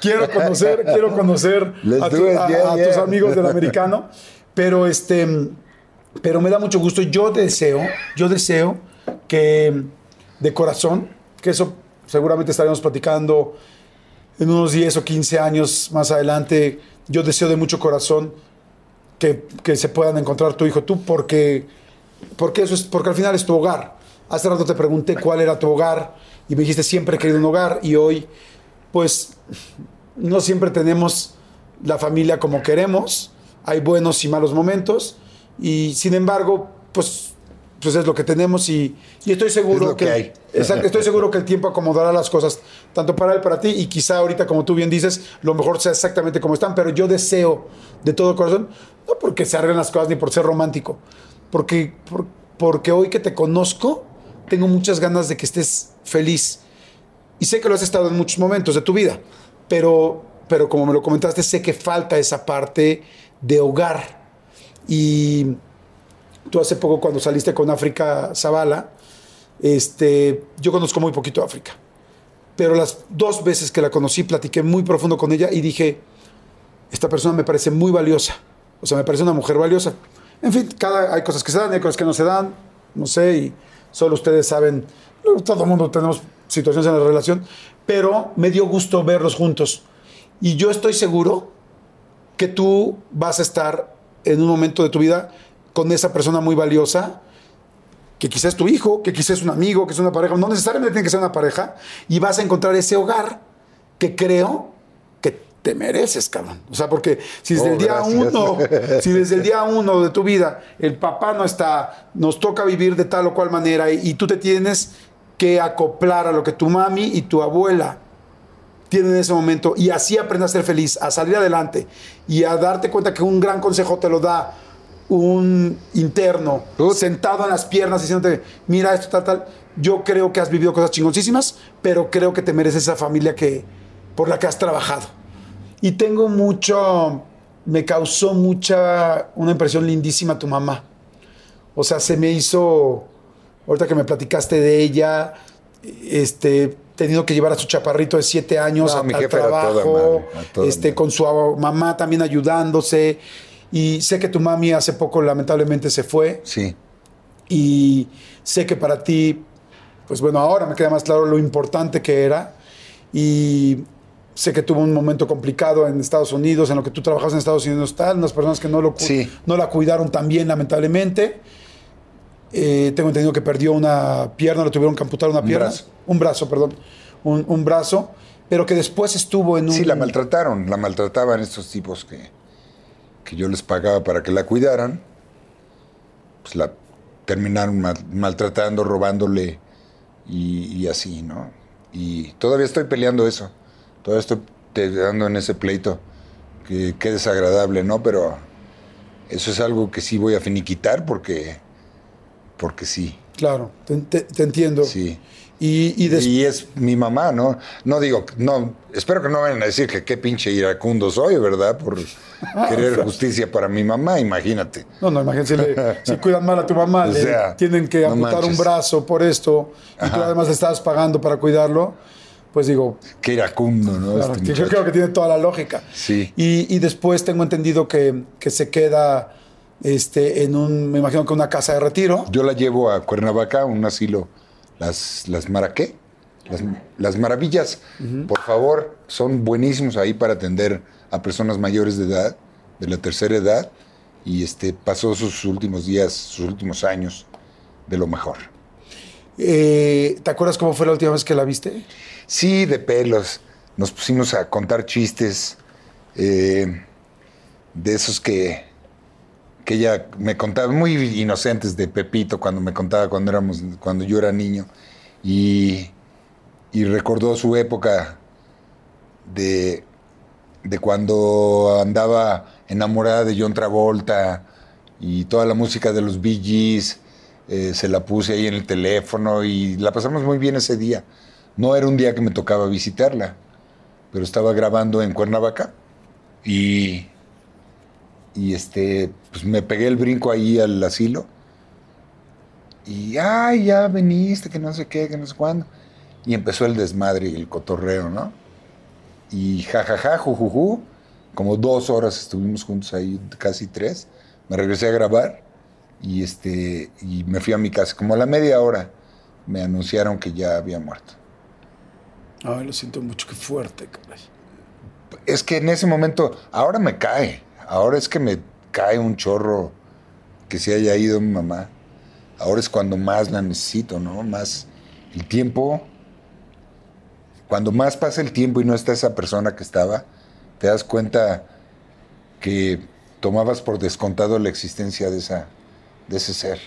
quiero conocer, quiero conocer a, tu- do it, a- yeah, a yeah. tus amigos del americano. Pero este, pero me da mucho gusto. Yo deseo, yo deseo que de corazón, que eso seguramente estaremos platicando en unos 10 o 15 años más adelante. Yo deseo de mucho corazón que, que se puedan encontrar tu hijo tú, porque, porque eso es, porque al final es tu hogar. Hace rato te pregunté cuál era tu hogar y me dijiste siempre he querido un hogar y hoy, pues, no siempre tenemos la familia como queremos. Hay buenos y malos momentos y sin embargo, pues, pues es lo que tenemos y, y estoy seguro Es lo que hay. *laughs* Exacto, estoy seguro que el tiempo acomodará las cosas, tanto para él, para ti, y quizá ahorita, como tú bien dices, lo mejor sea exactamente como están, pero yo deseo de todo corazón, no porque se arreglen las cosas ni por ser romántico, porque, por- porque hoy que te conozco, tengo muchas ganas de que estés feliz. Y sé que lo has estado en muchos momentos de tu vida, pero, pero como me lo comentaste, sé que falta esa parte de hogar. Y tú hace poco cuando saliste con África Zavala, este, yo conozco muy poquito África, pero las dos veces que la conocí platiqué muy profundo con ella y dije, esta persona me parece muy valiosa, o sea, me parece una mujer valiosa. En fin, cada, hay cosas que se dan, hay cosas que no se dan, no sé, y solo ustedes saben, todo el mundo tenemos situaciones en la relación, pero me dio gusto verlos juntos. Y yo estoy seguro que tú vas a estar en un momento de tu vida con esa persona muy valiosa, que quizás es tu hijo, que quizás es un amigo, que es una pareja, no necesariamente tiene que ser una pareja, y vas a encontrar ese hogar que creo que te mereces, cabrón. O sea, porque si desde Oh, el día gracias. uno, *laughs* si desde el día uno de tu vida el papá no está, nos toca vivir de tal o cual manera y, y tú te tienes que acoplar a lo que tu mami y tu abuela tienen en ese momento y así aprendes a ser feliz, a salir adelante y a darte cuenta que un gran consejo te lo da un interno sentado en las piernas diciéndote, mira esto, tal, tal. Yo creo que has vivido cosas chingoncísimas, pero creo que te mereces esa familia que, por la que has trabajado. Y tengo mucho, me causó mucha, una impresión lindísima tu mamá. O sea, se me hizo, ahorita que me platicaste de ella, este, tenido que llevar a su chaparrito de siete años No, a- mi al trabajo, madre, este, madre. con su mamá también ayudándose. Y sé que tu mami hace poco lamentablemente se fue. Sí. Y sé que para ti, pues bueno, ahora me queda más claro lo importante que era. Y sé que tuvo un momento complicado en Estados Unidos, en lo que tú trabajas en Estados Unidos, tal, unas personas que no, lo, Sí. no la cuidaron tan bien, lamentablemente. Eh, tengo entendido que perdió una pierna, le tuvieron que amputar una Un pierna. brazo. Un brazo, perdón. Un, un brazo, pero que después estuvo en un... Sí, la maltrataron, la maltrataban estos tipos que, que yo les pagaba para que la cuidaran, pues la terminaron mal- maltratando, robándole y, y así, ¿no? Y todavía estoy peleando eso, todavía estoy dando en ese pleito, que, que desagradable, ¿no? Pero eso es algo que sí voy a finiquitar porque, porque sí, Claro, te, te- te entiendo. sí. Y, y des- Y es mi mamá, ¿no? No digo, no, espero que no vayan a decir que qué pinche iracundo soy, ¿verdad? Por *laughs* querer justicia para mi mamá, imagínate. No, no, imagínate, si, le- si *laughs* cuidan mal a tu mamá, le sea, tienen que no amputar un brazo por esto, y tú además le estabas pagando para cuidarlo, pues digo, Qué iracundo, ¿no? claro, Este yo creo que tiene toda la lógica. Sí. Y, y después tengo entendido que, que se queda este, en un, me imagino que una casa de retiro. Yo la llevo a Cuernavaca, un asilo, las, las Maraqué, las, las maravillas, por favor, son buenísimos ahí para atender a personas mayores de edad, de la tercera edad, y este pasó sus últimos días, sus últimos años de lo mejor. Eh, ¿Te acuerdas cómo fue la última vez que la viste? Sí, de pelos. Nos pusimos a contar chistes eh, de esos que, que ella me contaba, muy inocentes de Pepito, cuando me contaba cuando, éramos, cuando yo era niño. Y, y recordó su época de, de cuando andaba enamorada de John Travolta y toda la música de los Bee Gees, eh, se la puse ahí en el teléfono y la pasamos muy bien ese día. No era un día que me tocaba visitarla, pero estaba grabando en Cuernavaca y, y este, pues me pegué el brinco ahí al asilo y, ay, ya veniste, que no sé qué, que no sé cuándo. Y empezó el desmadre y el cotorreo, ¿no? Y jajaja, jujuju, como dos horas estuvimos juntos ahí, casi tres. Me regresé a grabar y, este, y me fui a mi casa. Como a la media hora me anunciaron que ya había muerto. Ay, lo siento mucho, qué fuerte, caray. Es que en ese momento, ahora me cae. Ahora es que me cae un chorro que se haya ido mi mamá. Ahora es cuando más la necesito, ¿no? Más el tiempo. Cuando más pasa el tiempo y no está esa persona que estaba, te das cuenta que tomabas por descontado la existencia de, esa, de ese ser.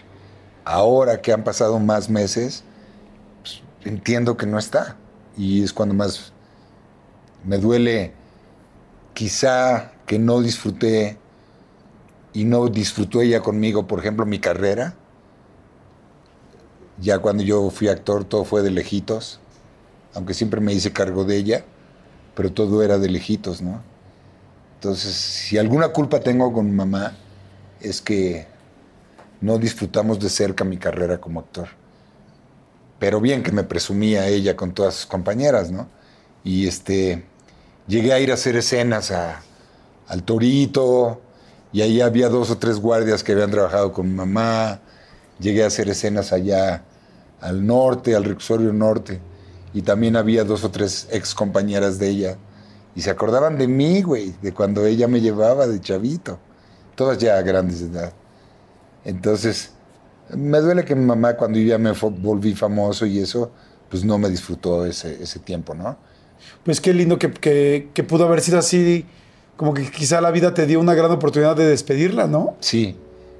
Ahora que han pasado más meses, pues, entiendo que no está. Y es cuando más me duele quizá que no disfruté y no disfrutó ella conmigo, por ejemplo, mi carrera. Ya cuando yo fui actor todo fue de lejitos, aunque siempre me hice cargo de ella, pero todo era de lejitos, ¿no? Entonces, si alguna culpa tengo con mamá, es que no disfrutamos de cerca mi carrera como actor. Pero bien que me presumía ella con todas sus compañeras, ¿no? Y este, llegué a ir a hacer escenas a- al Torito, y ahí había dos o tres guardias que habían trabajado con mi mamá. Llegué a hacer escenas allá al norte, al reclusorio norte, y también había dos o tres ex compañeras de ella. Y se acordaban de mí, güey, de cuando ella me llevaba de chavito. Todas ya grandes de edad. Entonces, me duele que mi mamá, cuando yo ya me volví famoso y eso, pues no me disfrutó ese tiempo, ¿no? Pues qué lindo que, pudo haber sido así, como que quizá la vida te dio una gran oportunidad de despedirla, ¿no? Sí,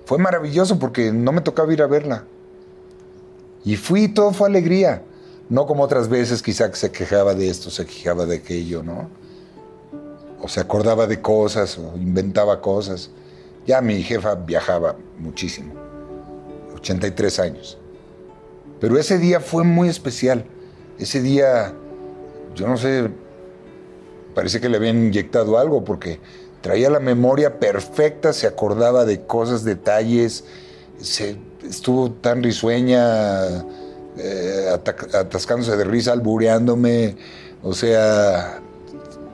fue maravilloso porque no me tocaba ir a verla. Y fui, todo fue alegría. No como otras veces quizá que se quejaba de esto, se quejaba de aquello, ¿no? O se acordaba de cosas o inventaba cosas. Ya mi jefa viajaba muchísimo, 83 años. Pero ese día fue muy especial. Ese día, yo no sé, parece que le habían inyectado algo porque traía la memoria perfecta, se acordaba de cosas, detalles, se, estuvo tan risueña, eh, atascándose de risa, albureándome, o sea,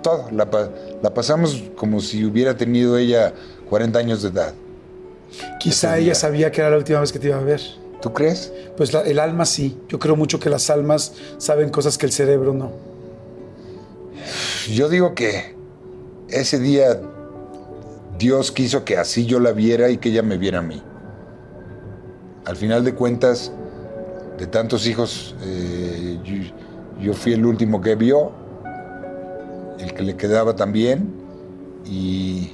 todo. La, pa- la pasamos como si hubiera tenido ella 40 años de edad. Quizá ella sabía que era la última vez que te iba a ver. ¿Tú crees? Pues la- el alma sí. Yo creo mucho que las almas saben cosas que el cerebro no. Yo digo que ese día Dios quiso que así yo la viera y que ella me viera a mí. Al final de cuentas, de tantos hijos, eh, yo, fui el último que vio, el que le quedaba también, y,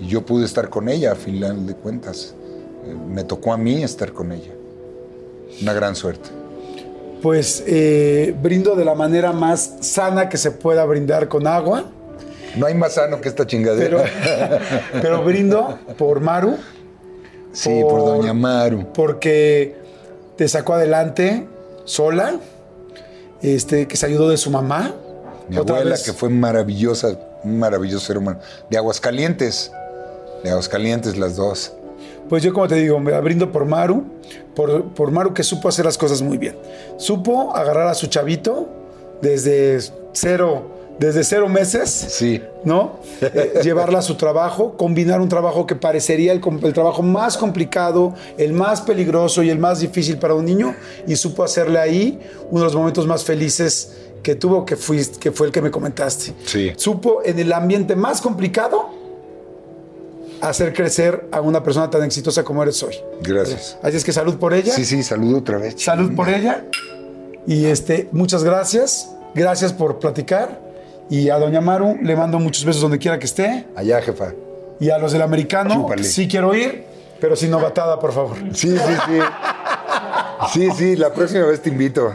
yo pude estar con ella, a final de cuentas. Eh, me tocó a mí estar con ella. Una gran suerte. Pues eh, brindo de la manera más sana que se pueda brindar con agua. No hay más sano que esta chingadera. Pero, *laughs* pero brindo por Maru. sí, por, Doña Maru. Porque te sacó adelante sola, este, que se ayudó de su mamá. Mi Otra abuela, vez- que fue maravillosa, un maravilloso ser humano. De Aguascalientes. De Aguascalientes, las dos. Pues yo, como te digo, me brindo por Maru, por, por Maru que supo hacer las cosas muy bien. Supo agarrar a su chavito desde cero, desde cero meses. Sí. ¿no? Eh, *laughs* llevarla a su trabajo, combinar un trabajo que parecería el, el trabajo más complicado, el más peligroso y el más difícil para un niño, y supo hacerle ahí uno de los momentos más felices que tuvo, que, fuiste, que fue el que me comentaste. Sí. Supo en el ambiente más complicado hacer crecer a una persona tan exitosa como eres hoy. Gracias. Así es que salud por ella. Sí, sí, saludo otra vez. Salud por ella. Y este, muchas gracias. Gracias por platicar. Y a Doña Maru le mando muchos besos donde quiera que esté. Allá, jefa. Y a los del americano, Chúpale. sí quiero ir, pero sin novatada, por favor. Sí, sí, sí. Sí, sí, la próxima vez te invito.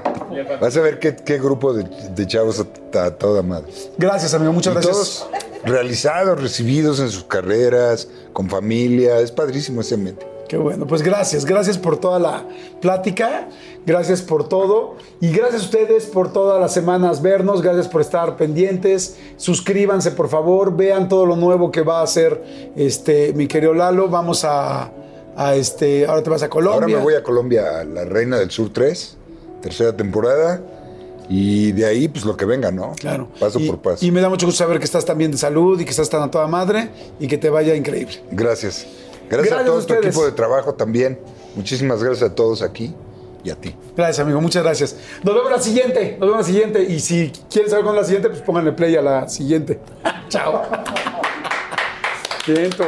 Vas a ver qué, qué grupo de, de chavos a, a toda madre. Gracias, amigo. Muchas gracias. todos realizados, recibidos en sus carreras, con familia. Es padrísimo ese ambiente. Qué bueno. Pues gracias. Gracias por toda la plática. Gracias por todo. Y gracias a ustedes por todas las semanas vernos. Gracias por estar pendientes. Suscríbanse, por favor. Vean todo lo nuevo que va a hacer este, mi querido Lalo. Vamos a, a este. Ahora te vas a Colombia. Ahora me voy a Colombia, a La Reina del Sur 3, tercera temporada. Y de ahí, pues lo que venga, ¿no? Claro. Paso y, por paso. Y me da mucho gusto saber que estás tan bien de salud y que estás tan a toda madre y que te vaya increíble. Gracias. Gracias, Gracias a todo tu equipo de trabajo también. Muchísimas gracias a todos aquí y a ti. Gracias, amigo. Muchas gracias. Nos vemos la siguiente. Nos vemos la siguiente. Y si quieren saber es la siguiente, pues pónganle play a la siguiente. *laughs* Chao. Vientos.